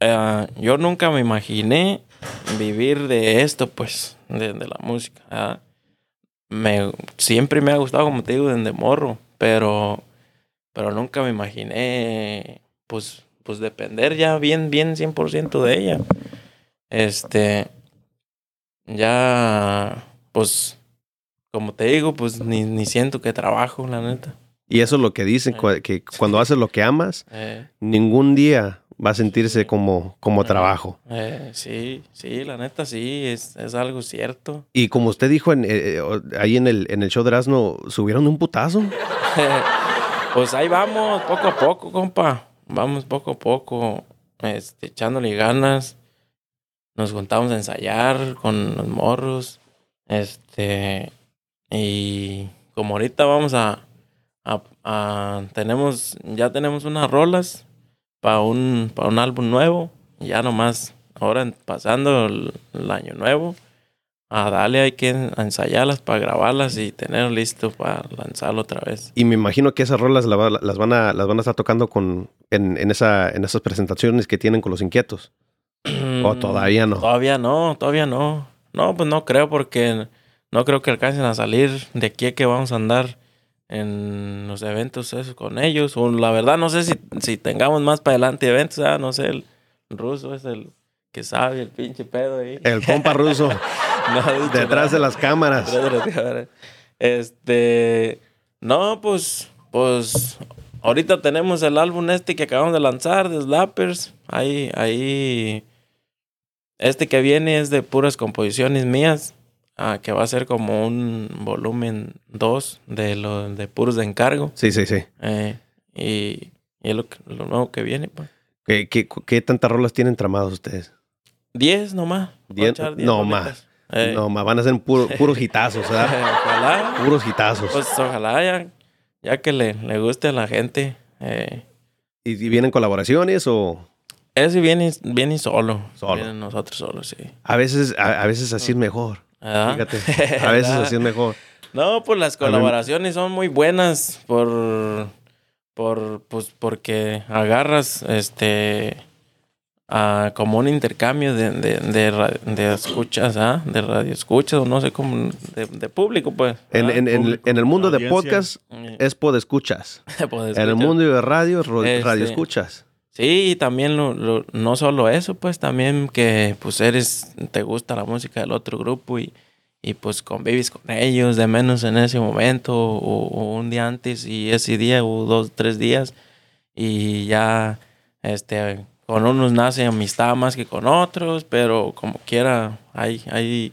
eh, yo nunca me imaginé vivir de esto, pues, de, de la música. ¿verdad? Me, siempre me ha gustado, como te digo, desde morro, pero, pero nunca me imaginé, pues, pues depender ya bien, bien 100% de ella. Este, ya, pues, como te digo, pues ni, ni siento que trabajo, la neta. Y eso es lo que dicen, cua- que cuando haces lo que amas, Eh, ningún día va a sentirse como, como trabajo. eh, sí, sí, la neta sí, es, es algo cierto. Y como usted dijo en, eh, eh, ahí en el, en el show de Erasmo, subieron un putazo. pues ahí vamos, poco a poco, compa. Vamos poco a poco, este, echándole ganas. Nos juntamos a ensayar con los morros. Este, y como ahorita vamos a, a, a- tenemos, ya tenemos unas rolas para un, para un álbum nuevo. Ya nomás, ahora pasando el, el año nuevo, a darle hay que ensayarlas para grabarlas y tener listo para lanzarlo otra vez. Y me imagino que esas rolas la las van a, las van a estar tocando con, en, en, esa, en esas presentaciones que tienen con los inquietos. ¿O todavía no? Todavía no, todavía no. No, pues no creo porque no creo que alcancen a salir de aquí a que vamos a andar en los eventos con ellos. O la verdad no sé si, si tengamos más para adelante eventos, ah, no sé, el ruso es el que sabe el pinche pedo ahí. El compa ruso No nada. Detrás de las cámaras. Este, no, pues, pues, ahorita tenemos el álbum este que acabamos de lanzar de Slappers. Ahí, ahí, este que viene es de puras composiciones mías, ah, que va a ser como un volumen 2 de lo de puros de encargo. Sí, sí, sí. Eh, y, y es lo, que- lo nuevo que viene, pues. ¿Qué, qué, qué tantas rolas tienen tramadas ustedes? 10 nomás. Diez- diez no más. Eh, No, ma, van a ser puro- puros hitazos, ¿verdad? Ojalá. Puros hitazos. Pues ojalá ya, ya que le, le guste a la gente. Eh, ¿Y, y vienen colaboraciones o ese viene, viene solo. Solo. Viene nosotros solos, sí. a veces, a, a veces así es mejor? Fíjate, a veces así es mejor. No, pues las colaboraciones son muy buenas por, por, pues porque agarras, este, a como un intercambio de, de, de, de escuchas, ¿ah? De radio escuchas o no sé cómo, de, de público, pues. En, en- en- público, en el mundo de podcast Eh, es podescuchas. pues, En el escuchas. mundo de radio es ro- Este- radio escuchas. Sí, también lo, lo- no solo eso, pues también que pues eres, te gusta la música del otro grupo y, y pues convives con ellos de menos en ese momento o, o un día antes y ese día o dos, tres días y ya este con unos nace amistad más que con otros, pero como quiera, ahí, ahí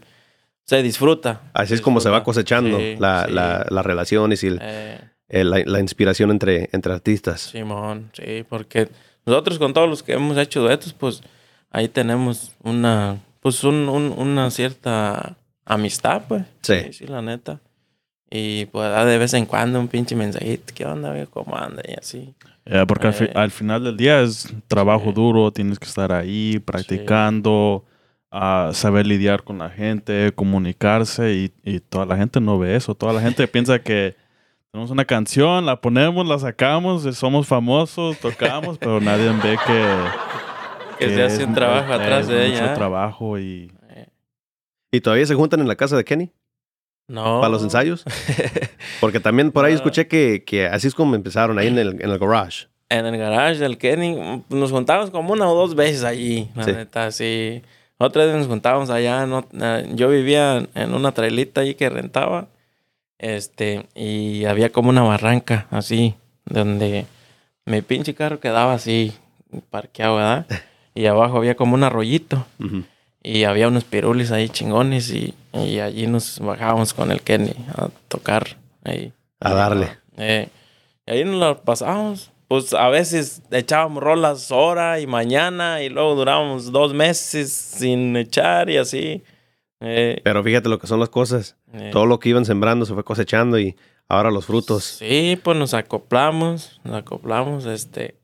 se disfruta. Así es como se va disfruta. cosechando Sí, la- sí. la- las relaciones y el- Eh, el- la, la inspiración entre, entre artistas. Simón, sí, porque nosotros con todos los que hemos hecho duetos, pues ahí tenemos una, pues un, un- una cierta amistad, pues. Sí. sí, la neta. Y pues da de vez en cuando un pinche mensajito, ¿qué onda? ¿Cómo anda? Y así. Eh, porque al, fi- Eh. al final del día es trabajo Sí. duro, tienes que estar ahí practicando, ah, saber lidiar con la gente, comunicarse y, y toda la gente no ve eso. Toda la gente piensa que tenemos una canción, la ponemos, la sacamos, eh, somos famosos, tocamos, pero nadie ve que... Que se hace es- un trabajo es atrás de mucho ella. ¿eh? trabajo y... ¿Y todavía se juntan en la casa de Kenny No. para los ensayos? Porque también por ahí Ah. escuché que, que así es como empezaron, ahí en el, en el garage. En el garage del Kenny, nos juntábamos como una o dos veces allí, la Sí. neta, sí. Otra vez nos juntábamos allá, no, eh, yo vivía en una trailita ahí que rentaba, este, y había como una barranca así, donde mi pinche carro quedaba así, parqueado, ¿verdad? Y abajo había como un arroyito. Y había unos pirulis ahí chingones y, y allí nos bajábamos con el Kenny a tocar ahí. A darle. Eh, y ahí nos la pasábamos. Pues a veces echábamos rolas hora y mañana y luego durábamos dos meses sin echar y así. Eh, Pero fíjate lo que son las cosas. eh, Todo lo que iban sembrando se fue cosechando y ahora los frutos. Sí, pues nos acoplamos, nos acoplamos, este,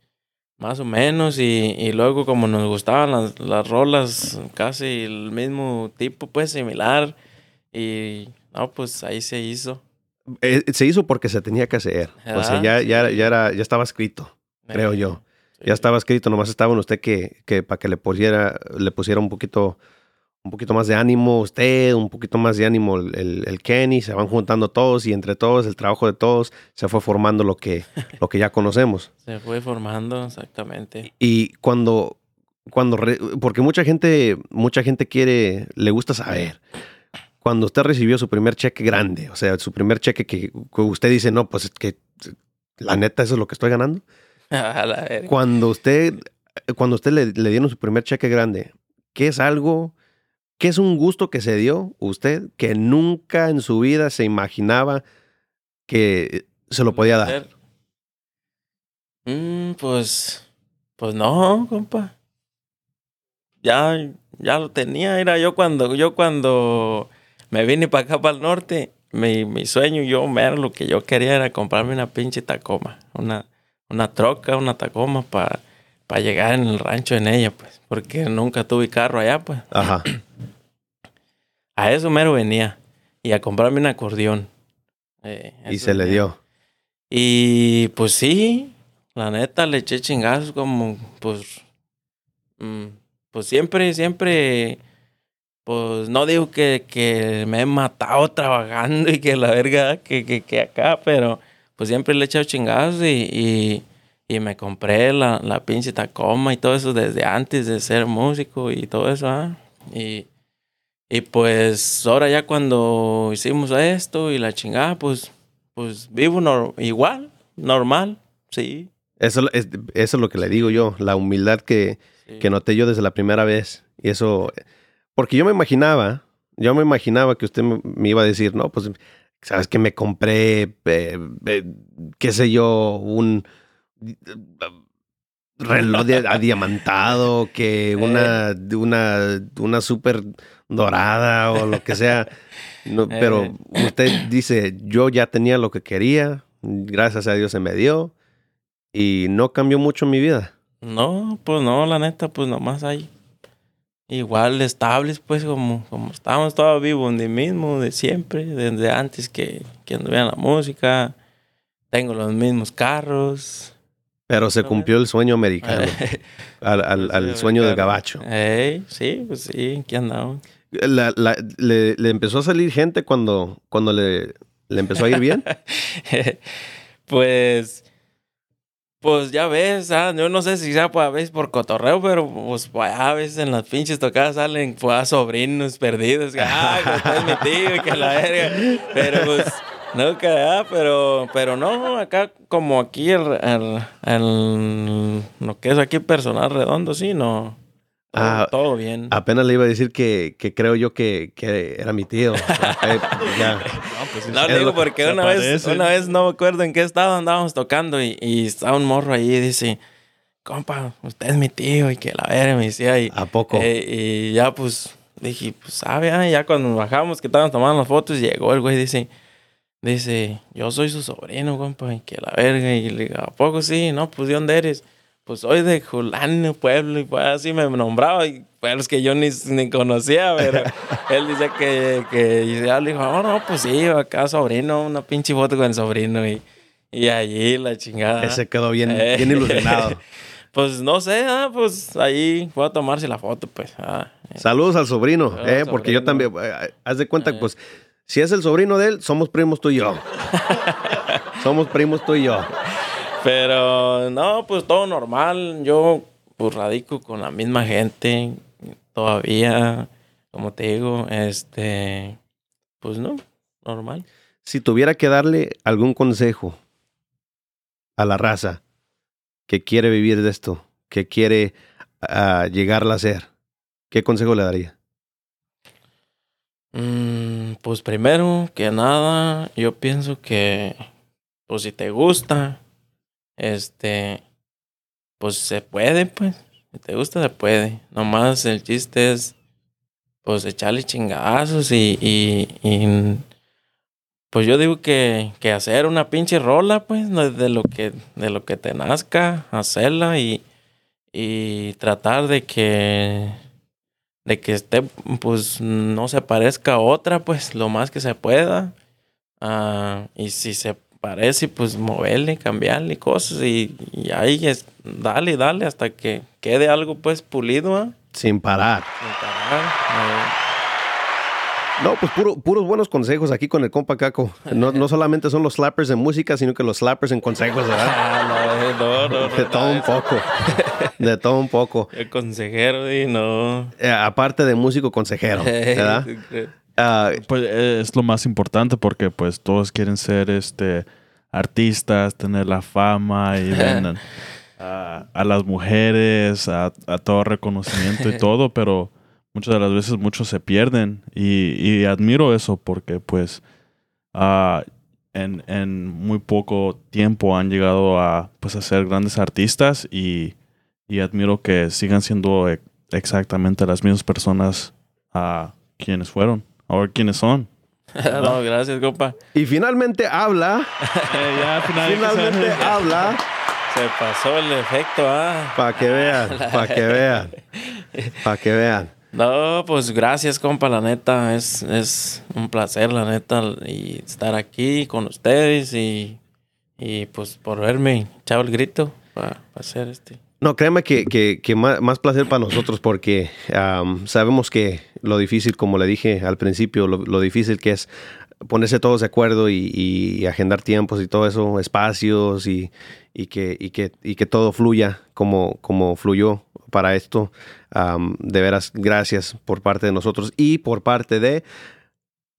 más o menos, y, y luego como nos gustaban las, las rolas, casi el mismo tipo, pues similar, y no, pues ahí se hizo. Eh, se hizo porque se tenía que hacer. O sea, Ah, ya, ya, sí. ya, era, ya estaba escrito, creo Eh, yo. sí. Ya estaba escrito, nomás estaba en usted que, que para que le pusiera, le pusiera un poquito, un poquito más de ánimo usted, un poquito más de ánimo el, el- el Kenny, se van juntando todos y entre todos, el trabajo de todos, se fue formando lo que, lo que ya conocemos. Se fue formando, exactamente. Y cuando, cuando, re- porque mucha gente, mucha gente quiere, le gusta saber. Cuando usted recibió su primer cheque grande, o sea, su primer cheque que, que usted dice, no, pues es que la neta, eso es lo que estoy ganando. A la. Cuando usted, cuando usted le, le dieron su primer cheque grande, ¿qué es algo, qué es un gusto que se dio usted que nunca en su vida se imaginaba que se lo podía dar? Mm, pues, pues no, compa. Ya, ya lo tenía. Era yo cuando, yo cuando me vine para acá, para el norte, mi, mi sueño, yo, era lo que yo quería era comprarme una pinche Tacoma. Una, una troca, una Tacoma para llegar en el rancho en ella, pues. Porque nunca tuve carro allá, pues. Ajá. A eso mero venía. Y a comprarme un acordeón. Eh, Y se le dio. Y pues sí, la neta le eché chingazos como, pues, mm, pues siempre, siempre, pues no digo que, que me he matado trabajando y que la verga, que, que, que acá, pero pues siempre le he echado chingazos y, y, y me compré la, la pinche Tacoma y todo eso desde antes de ser músico y todo eso, ¿ah? Y, y pues ahora ya cuando hicimos esto y la chingada, pues pues vivo nor- igual, normal, sí. Eso es, eso es lo que le digo yo, la humildad que, sí. que noté yo desde la primera vez. Y eso, porque yo me imaginaba, yo me imaginaba que usted me, me iba a decir, no, pues, sabes que me compré, eh, eh, qué sé yo, un reloj de- adiamantado, que una, una, una súper dorada o lo que sea. No, pero Eh. usted dice, yo ya tenía lo que quería, gracias a Dios se me dio y no cambió mucho mi vida. No, pues no, la neta, pues nomás hay igual estables, pues como, como estábamos todos vivos de mismo, de siempre, desde antes que, que anduviera la música. Tengo los mismos carros. Pero se cumplió el sueño americano, al, al- al Sí, sueño del gabacho. Ey, sí, pues sí, aquí andamos. La- la- le, le empezó a salir gente cuando, cuando le, le empezó a ir bien. pues, pues ya ves, ah, yo no sé si sea pues, a veces por cotorreo, pero pues pues, a veces en las pinches tocadas salen pues a sobrinos perdidos, que, ah, que es mi tío que la verga, pero pues nunca, ah, pero, pero no, acá como aquí el, el, el- lo que es aquí personal redondo, sí, no, todo, Ah, todo bien. Apenas le iba a decir que, que creo yo que, que era mi tío. Eh, ya. No, Es le digo porque una vez, una vez no me acuerdo en qué estado andábamos tocando y, y estaba un morro ahí y dice, compa, usted es mi tío y que la verga me decía y, ¿A poco? eh, y ya pues dije, pues sabe, ah, y ya cuando nos bajamos que estábamos tomando las fotos llegó el güey dice, dice, yo soy su sobrino, compa, y que la verga y le digo, ¿a poco sí? No, pues ¿de dónde eres? Pues soy de Julano, pueblo, y pues así me nombraba, y pueblos que yo ni, ni conocía, pero él dice que, que y ya le dijo, oh, no, pues sí, acá sobrino, una pinche foto con el sobrino, y, y allí la chingada. Ese quedó bien, Eh. bien ilusionado. Pues no sé, ah, pues ahí fue a tomarse la foto, pues. ah, eh. Saludos al sobrino, Saludos eh, al porque yo sobrino. también, eh, haz de cuenta, Eh. pues, si es el sobrino de él, somos primos tú y yo. somos primos tú y yo. Pero no, pues todo normal. Yo pues radico con la misma gente todavía, como te digo, este, pues no, normal. Si tuviera que darle algún consejo a la raza que quiere vivir de esto, que quiere ah, llegarla a ser, ¿qué consejo le daría? Mm, pues primero que nada, yo pienso que, pues si te gusta, este, pues se puede, pues. Si te gusta, se puede. Nomás el chiste es, pues echarle chingazos y, y, y pues yo digo que, que hacer una pinche rola, pues, de lo que, de lo que te nazca, hacerla y, y tratar de que de que esté, pues, no se parezca a otra, pues, lo más que se pueda. Ah, y si se parece, pues, moverle, cambiarle cosas. Y, y ahí es, dale, dale, hasta que quede algo, pues, pulido. Sin parar. Sin parar. Ah, No, pues puro- puros buenos consejos aquí con el compa Caco. No, no solamente son los slappers en música, sino que los slappers en consejos, ¿verdad? Ah, no, no, De todo un poco. De todo un poco. El consejero, y no. Eh, aparte de músico consejero, ¿verdad? Ah, Pues eh, es lo más importante porque pues todos quieren ser este artistas, tener la fama y ven a, a las mujeres, a, a todo reconocimiento y todo, pero muchas de las veces muchos se pierden y, y admiro eso porque pues ah, en, en muy poco tiempo han llegado a pues a ser grandes artistas y, y admiro que sigan siendo e- exactamente las mismas personas a quienes fueron o quienes son. no, gracias, compa. y finalmente habla, ya, finalmente habla, Se pasó el efecto, ah. para que vean, para que vean, para que vean. No, pues gracias, compa, la neta. Es, es un placer, la neta, y estar aquí con ustedes y, y pues por verme echado el grito para hacer este. No, créeme que, que, que más, más placer para nosotros porque am, sabemos que lo difícil, como le dije al principio, lo, lo difícil que es ponerse todos de acuerdo y, y agendar tiempos y todo eso, espacios y, y que, y, que, y que todo fluya como, como fluyó para esto. De veras, gracias por parte de nosotros y por parte de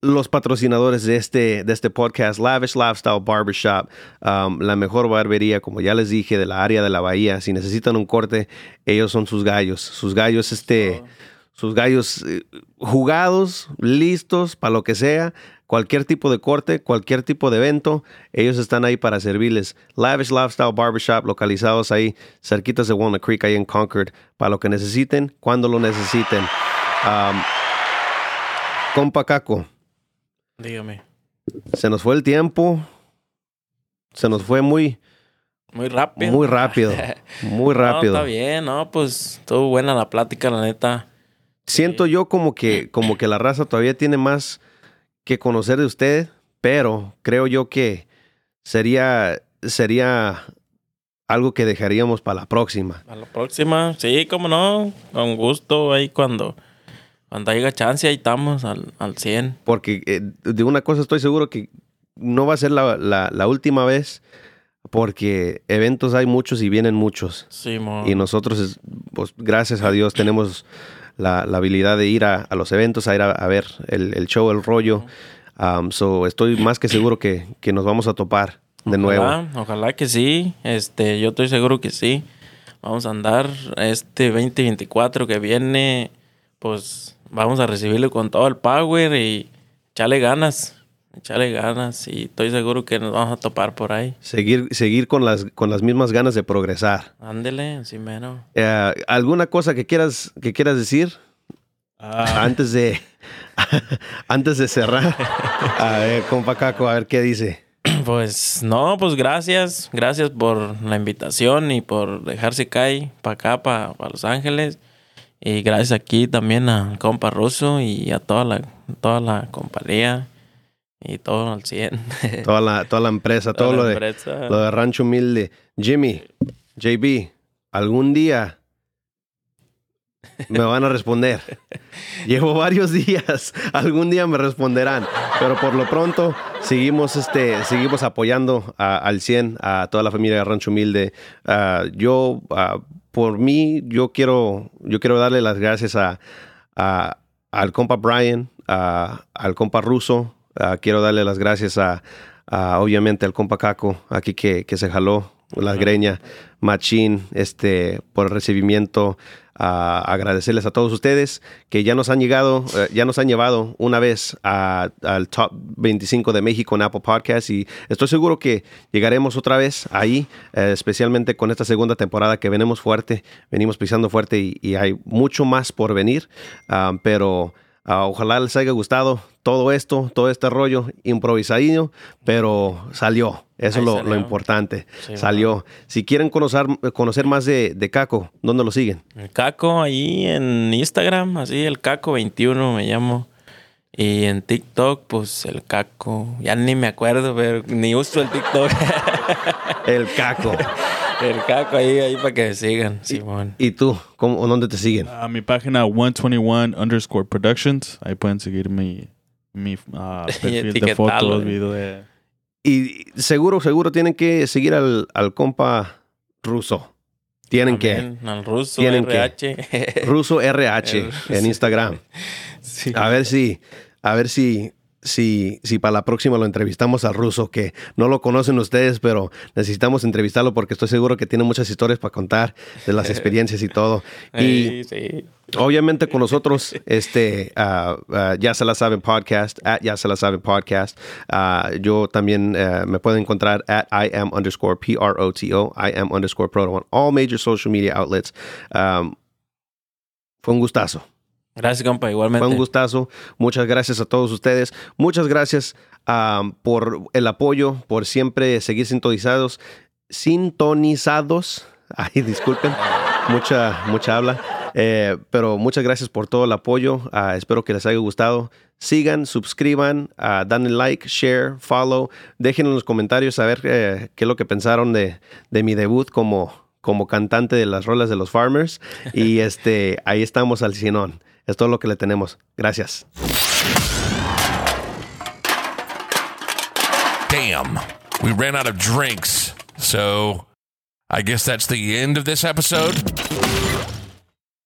los patrocinadores de este, de este podcast, Lavish Lifestyle Barbershop, um, la mejor barbería, como ya les dije, de la área de la bahía. Si necesitan un corte, ellos son sus gallos. Sus gallos, este, sus gallos eh, jugados, listos para lo que sea. Cualquier tipo de corte, cualquier tipo de evento, ellos están ahí para servirles. Lavish Lifestyle Barbershop, localizados ahí cerquitas de Walnut Creek, ahí en Concord, para lo que necesiten, cuando lo necesiten. Um, compa Caco, Dígame. se nos fue el tiempo. Se nos fue muy, Muy rápido. muy rápido. Muy rápido. No, está bien, no, pues estuvo buena la plática, la neta. Siento yo como que, como que la raza todavía tiene más que conocer de usted, pero creo yo que sería, sería algo que dejaríamos para la próxima. A la próxima, sí, cómo no, con gusto ahí cuando, cuando haya chance, ahí estamos al, al 100. Porque eh, de una cosa estoy seguro que no va a ser la, la- la última vez, porque eventos hay muchos y vienen muchos. Sí, mo. Y nosotros, es- pues, gracias a Dios, tenemos la, la habilidad de ir a, a los eventos, a ir a, a ver el, el show, el rollo. Um, so, estoy más que seguro que, que nos vamos a topar de nuevo. Ojalá, que sí. Este, yo estoy seguro que sí. Vamos a andar este 2024 que viene, pues vamos a recibirlo con todo el power y echarle ganas. Echarle ganas y estoy seguro que nos vamos a topar por ahí. Seguir, seguir con, las, con las mismas ganas de progresar. Ándele, así menos. Eh, ¿Alguna cosa que quieras, que quieras decir Ah, antes de, antes de cerrar? A ver, compa Caco, a ver qué dice. Pues no, pues gracias. Gracias por la invitación y por dejarse caer para acá, para Los Ángeles. Y gracias aquí también al compa ruso y a toda la, toda la compañía y todo al 100. Toda la, toda la empresa, todo lo de, lo de Rancho Humilde. Jimmy, JB, algún día me van a responder. Llevo varios días, algún día me responderán, pero por lo pronto seguimos, este, seguimos apoyando a- al 100 a toda la familia de Rancho Humilde. Ah, yo, ah, por mí, yo quiero, yo quiero darle las gracias a, a- al compa Brian, a- al compa Russo, ah, quiero darle las gracias a, a, obviamente al compa Caco, aquí que, que se jaló la greña, Machín, este, por el recibimiento, a agradecerles a todos ustedes que ya nos han llegado, eh, ya nos han llevado una vez a- al top 25 de México en Apple Podcast y estoy seguro que llegaremos otra vez ahí, eh, especialmente con esta segunda temporada que venimos fuerte, venimos pisando fuerte y, y hay mucho más por venir, ah, pero ah, ojalá les haya gustado todo esto, todo este rollo improvisadinho, pero salió. Eso es lo, importante. Sí, salió. Si quieren conocer, conocer más de, de Caco, ¿dónde lo siguen? El Caco ahí en Instagram, así el Caco 21 me llamo. Y en TikTok, pues el Caco, ya ni me acuerdo, pero ni uso el TikTok. El Caco. el Caco ahí, ahí para que me sigan, Simón. ¿Y tú? ¿Cómo, ¿Dónde te siguen? A mi página 121 underscore productions. Ahí pueden seguir mi, mi ah, perfil de fotos, video de... Y seguro, seguro tienen que seguir al, al compa ruso. Tienen que. También Al ruso, Tienen que. RH. Ruso RH El- en Instagram. Sí. A ver si, a ver si, si, si para la próxima lo entrevistamos al ruso, que no lo conocen ustedes, pero necesitamos entrevistarlo porque estoy seguro que tiene muchas historias para contar de las experiencias y todo. Y Sí, sí. obviamente con nosotros, este, ah, ya se la saben podcast, at ya se la saben podcast. Ah, yo también eh, me pueden encontrar at I am underscore P-R-O-T-O, I am underscore proto on all major social media outlets. Um, fue un gustazo. Gracias, compa, igualmente. Fue un gustazo. Muchas gracias a todos ustedes. Muchas gracias um, por el apoyo, por siempre seguir sintonizados. Sintonizados. Ay, disculpen. Mucha, mucha habla. Eh, pero muchas gracias por todo el apoyo. Ah, espero que les haya gustado. Sigan, suscriban, ah, danle like, share, follow. Dejen en los comentarios saber eh, qué es lo que pensaron de, mi debut como, como cantante de las rolas de los Farmers. Y este, ahí estamos al cienón. Es todo lo que le tenemos. Gracias. Damn, we ran out of drinks. So I guess that's the end of this episode.